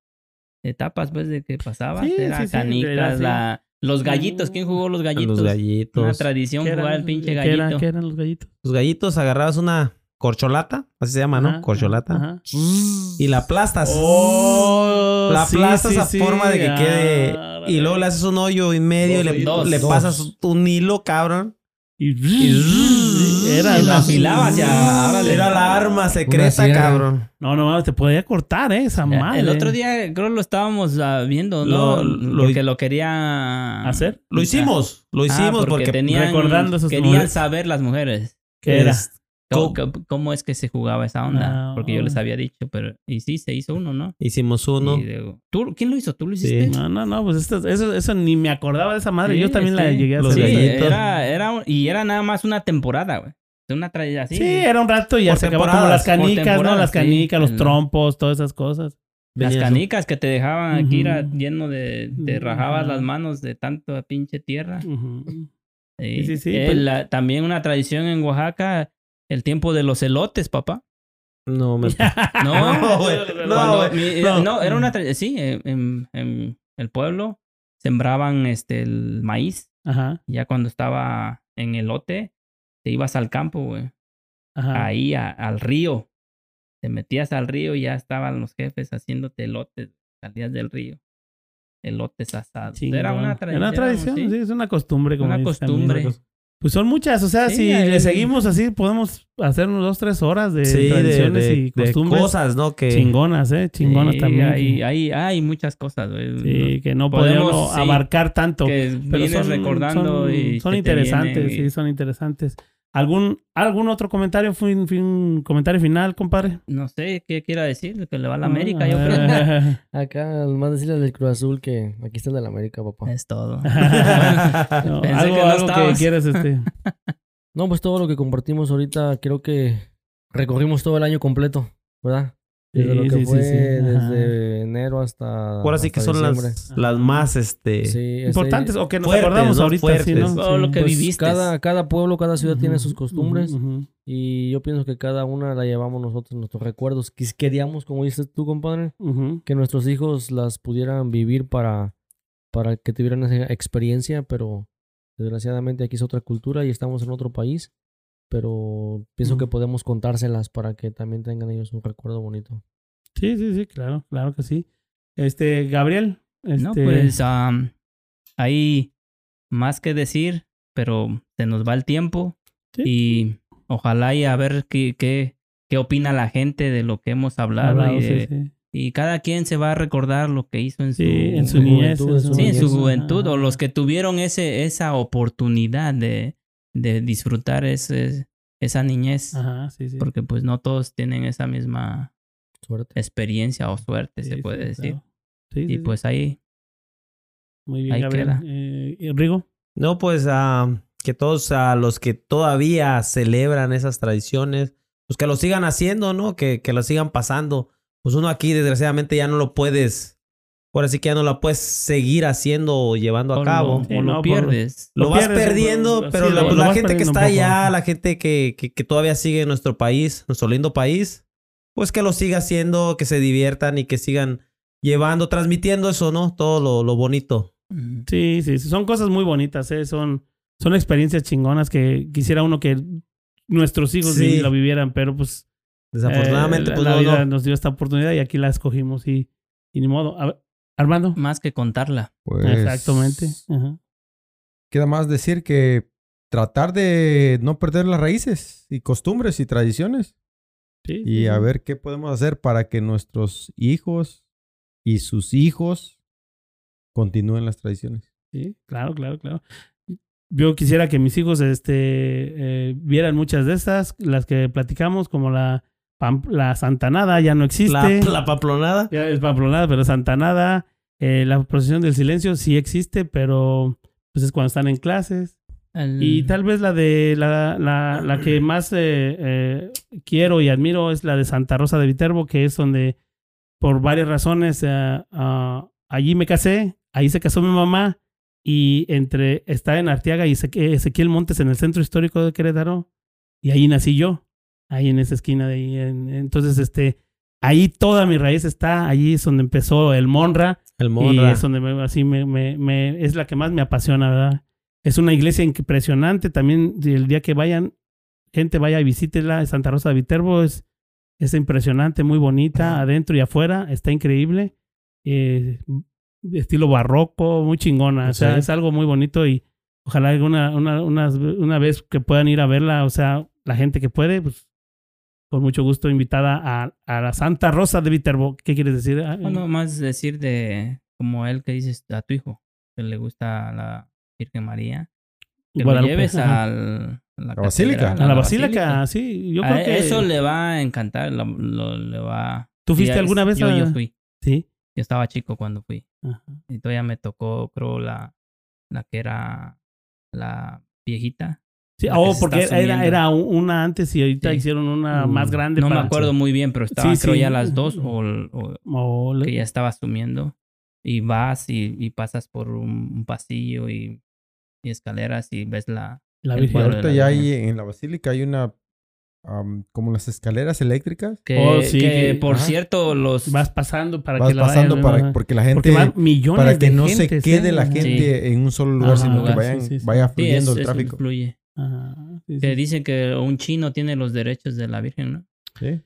etapas pues de que pasaba. Sí, era sí, sí, canicas, era la, los gallitos. ¿Quién jugó los gallitos? Los Una gallitos. tradición ¿Qué eran? jugar el pinche ¿Qué gallito. era- ¿Qué eran los gallitos? Los gallitos agarrabas una corcholata, así se llama, ¿no? Ajá, corcholata. ajá. Y la aplastas. Oh, la aplastas sí, a sí. forma de que quede. Ah, Y luego le haces un hoyo en medio y le, Dos, le dos. pasas un hilo, cabrón. Y, Era Y la la- afilabas ya. Era la arma secreta, cabrón. No, no te podía cortar, ¿eh? Esa Ya, madre. El otro día creo lo estábamos ah, viendo, ¿no? Lo- porque lo quería ¿Hacer? Lo hicimos, lo Ah, hicimos porque, tenían, recordando esos querían saber las mujeres. ¿Qué era? ¿Cómo, cómo- cómo es que se jugaba esa onda? Ah, Porque yo les había dicho, pero... Y sí, se hizo uno, ¿no? hicimos uno. Y digo, ¿tú, ¿Quién lo hizo? ¿Tú lo Sí. hiciste? No, no, no, pues esto- eso, eso ni me acordaba de esa madre. Sí, Yo también la sí. llegué a Los hacer. Sí, era, era, y era nada más una temporada, güey. Una tradición así. Sí, era un rato y ya se acabó como las canicas, ¿no? Las sí. canicas, los trompos, todas esas cosas. Las canicas que te dejaban aquí era lleno de... Te rajabas las manos de tanta pinche tierra. Sí, sí, sí, Eh, pues- la- también una tradición en Oaxaca, el tiempo de los elotes, papá. No, me... No, No, güey. No, No. no, era una tradición. Sí, en, el pueblo sembraban este el maíz. Ajá, y Ya cuando estaba en elote, te ibas al campo, güey. ajá. Ahí a- al río. Te metías al río y ya estaban los jefes haciéndote elotes. Salías del río. Elotes asados. Chingón. Era una tradición. Era una tradición, sí. sí, es una costumbre. Como Una también. Pues son muchas, o sea, Sí, si le seguimos así, podemos hacer unos dos, tres horas de Sí, de, tradiciones de- y de costumbres. cosas, ¿no? Que Chingonas, ¿eh? Chingonas Sí, también. Hay, hay, hay muchas cosas, güey. sí, que no podemos, abarcar tanto. que pero vienes recordando son, y son interesantes, vienen sí, son interesantes. ¿Algún, algún otro comentario? Fin, fin, comentario final, compadre? No sé qué quiera decir, que le va a la América, yo creo. Acá, más decirle del Cruz Azul que aquí está el América, papá. Es todo. No, Pensé algo que no algo que quieres, este. No, pues todo lo que compartimos ahorita, creo que recorrimos todo el año completo, ¿verdad? Desde lo Sí, que sí, sí, fue sí. Ajá. desde enero hasta. Ahora sí que son diciembre. las, las más, este... Sí, Importantes o que nos Fuertes, acordamos ¿no? ahorita, sí, Fuertes. ¿no? Todo lo que pues, viviste. Cada, cada pueblo, cada ciudad tiene sus costumbres. ujú, ujú. Y yo pienso que cada una la llevamos nosotros, nuestros recuerdos. Queríamos, como dices tú, compadre, Ujú. que nuestros hijos las pudieran vivir para, para que tuvieran esa experiencia, pero desgraciadamente aquí es otra cultura y estamos en otro país. Pero pienso que podemos contárselas para que también tengan ellos un recuerdo bonito. Sí, sí, sí, claro, claro que sí. Este, Gabriel. No, este, pues am, hay más que decir, pero se nos va el tiempo Sí. y ojalá y a ver qué, qué, qué opina la gente de lo que hemos hablado. hablado, y, sí, de- sí. y cada quien se va a recordar lo que hizo en su, Sí, en su en juventud, en su sí, en su juventud, o los que tuvieron ese, esa oportunidad de, de disfrutar ese, esa niñez. Ajá, sí, sí. Porque pues no todos tienen esa misma Suerte. experiencia o suerte, se puede sí, decir. claro. Sí, sí, Y sí. pues ahí Muy bien, ahí Gabriel. queda. Eh, ¿y Rigo. No, pues ah, que todos a los que todavía celebran esas tradiciones, pues que lo sigan haciendo, ¿no? Que, que lo sigan pasando. Pues uno aquí, desgraciadamente, ya no lo puedes. Ahora sí que ya no lo puedes seguir haciendo o llevando a cabo. o lo no, pierdes. Lo, Lo vas pierdes, perdiendo, lo- pero sí, la, lo- pues, la gente que está allá, la gente que, que, que todavía sigue en nuestro país, nuestro lindo país, pues que lo siga haciendo, que se diviertan y que sigan llevando, transmitiendo eso, ¿no? Todo lo, lo bonito. Mm. Sí, sí, sí, son cosas muy bonitas, ¿eh? Son, son experiencias chingonas que quisiera uno que nuestros hijos Sí. lo vivieran, pero pues Desafortunadamente, eh, la, pues la no, vida no. nos dio esta oportunidad y aquí la escogimos y, y ni modo. A ver, Armando. Más que contarla. Pues, Exactamente. Ajá. Queda más decir que tratar de no perder las raíces y costumbres y tradiciones. Sí, sí, Y a sí. ver qué podemos hacer para que nuestros hijos y sus hijos continúen las tradiciones. Sí, claro, claro, claro. Yo quisiera que mis hijos este, eh, vieran muchas de estas, las que platicamos, como la, pam- la santanada, ya no existe. La, la paplonada. Ya es pamplonada, pero santanada. Eh, la procesión del silencio sí existe, pero pues es cuando están en clases. El- Y tal vez la de la, la, la que más eh, eh, quiero y admiro es la de Santa Rosa de Viterbo, que es donde por varias razones eh, ah, allí me casé, ahí se casó mi mamá y entre está en Arteaga y Ezequiel Montes en el centro histórico de Querétaro y ahí nací yo, ahí en esa esquina de ahí. en- entonces, este, ahí toda mi raíz está, allí es donde empezó el Monra. El Y monra. es donde me- así me, me, me- es la que más me apasiona, ¿verdad? Es una iglesia impresionante. También el día que vayan, gente vaya y visítela. Santa Rosa de Viterbo es, es impresionante, muy bonita, adentro y afuera. Está increíble. Eh, estilo barroco, muy chingona. O sea, Sí. es algo muy bonito y ojalá alguna una, unas- una vez que puedan ir a verla. O sea, la gente que puede, pues con mucho gusto invitada a, a la Santa Rosa de Viterbo. ¿Qué quieres decir? Ah, Bueno, más decir de como él que dices a tu hijo, que le gusta la Virgen María, que Guadalupe, lo lleves ajá. al, a la, basílica. A la basílica, sí. Yo A creo que. Eso le va a encantar, lo, lo- le va... ¿Tú fuiste alguna vez Yo, a- yo fui. Sí. Yo estaba chico cuando fui. Ajá. Y todavía me tocó, creo, la, la que era la viejita. Sí, oh, porque era, era un- una antes y ahorita Sí. hicieron una Mm, más grande. No me acuerdo muy bien, pero estaba, Sí, creo, sí. ya las dos o, o O le- que ya estaba sumiendo. Y vas y, y pasas por un, un pasillo y, y escaleras y ves la... la el Virgen. Ahorita la ya hay en la basílica hay una am, como las escaleras eléctricas. Que, Oh, sí, que, que- por ajá. cierto, los... Vas pasando para Vas que la pasando vayan, para porque la gente millones para que de no se quede ¿eh? la gente en un solo lugar, Ajá, sino que vayan sí, sí. vaya Sí, fluyendo es- el tráfico. influye. Ajá, sí, Que sí. dicen que un chino tiene los derechos de la Virgen, ¿no? Sí.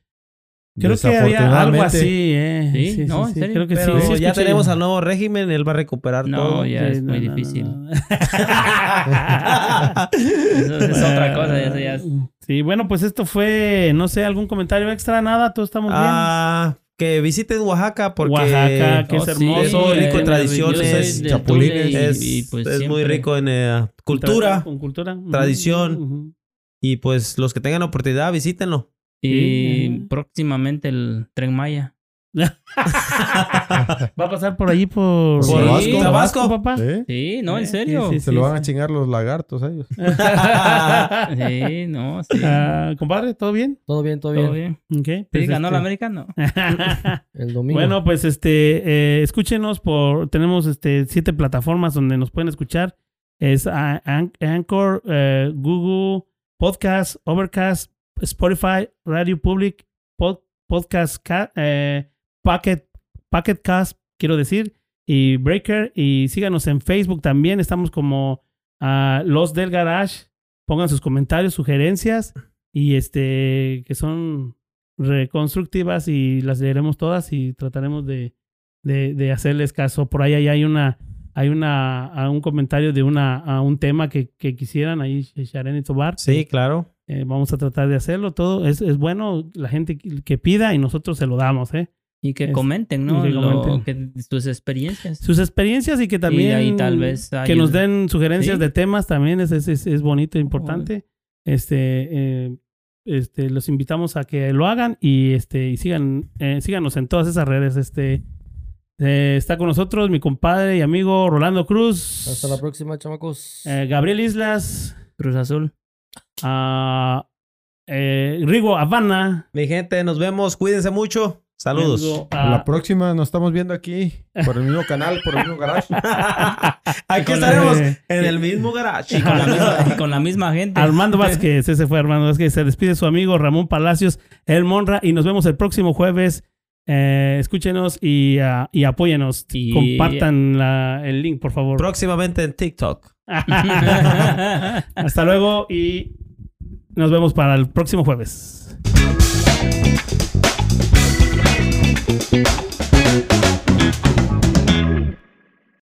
Creo que había algo así, ¿eh? Sí, ¿no? ¿En serio? Creo que Pero sí. sí ya tenemos al nuevo régimen, él va a recuperar No, todo. ya Sí, es no, muy no, no, difícil. no. Eso es otra cosa, eso ya es- Sí, bueno, pues esto fue, no sé, algún comentario extra, nada, todos estamos bien. Que visiten Oaxaca porque Oaxaca, que es Oh, sí, hermoso, es rico en tradiciones, chapulines, y- es, y, pues, es muy rico en eh, cultura Con cultura. Ujú, tradición. y pues los que tengan oportunidad visítenlo. Y próximamente el Tren Maya. Va a pasar por allí por, Por Tabasco. Tabasco. papá. Sí, no, en Sí, serio. sí, Se lo van a chingar los lagartos a ellos. Sí, no, sí. Ah, compadre, ¿todo bien? Todo bien, todo bien. Todo bien. Ok. Sí, pues, ganó este- América, no. El domingo. Bueno, pues este, eh, escúchenos por, tenemos este siete plataformas donde nos pueden escuchar. Es An- Anchor, eh, Google, Podcast, Overcast, Spotify, Radio Public, Pod- Podcast, Ca- eh, Pocket, Pocket Cast, quiero decir, y Breaker. Y síganos en Facebook también. Estamos como ah, Los del Garage. Pongan sus comentarios, sugerencias y este que son reconstructivas y las leeremos todas y trataremos de, de, de hacerles caso. Por ahí, ahí hay una hay una a un comentario de una a un tema que, que quisieran ahí Sharon y Tobar. Sí, claro. Eh, vamos a tratar de hacerlo todo. Es, es bueno la gente que pida y nosotros se lo damos, ¿eh? Y que Es- comenten, ¿no? y que Lo- comenten. que- sus experiencias. Sus experiencias y que también ahí tal vez que nos den sugerencias Sí. de temas también es, es, es, bonito e importante. Este, eh, este, los invitamos a que lo hagan y este y sigan eh, síganos en todas esas redes. Este eh, está con nosotros mi compadre y amigo Rolando Cruz, Hasta la próxima, chamacos. eh, Gabriel Islas, Cruz Azul. ah, eh, Rigo Habana. Mi gente, nos vemos. Cuídense mucho. Saludos. La próxima nos estamos viendo aquí por el mismo canal, por el mismo garage. Aquí la estaremos en el mismo garage. Y con la misma, y con la misma gente. Armando Vázquez, ese fue Armando Vázquez. Se despide su amigo Ramón Palacios, el Monra, y nos vemos el próximo jueves. Eh, escúchenos y, y apóyenos. Y- Compartan la- el link, por favor. Próximamente en TikTok. Hasta luego y nos vemos para el próximo jueves. Thank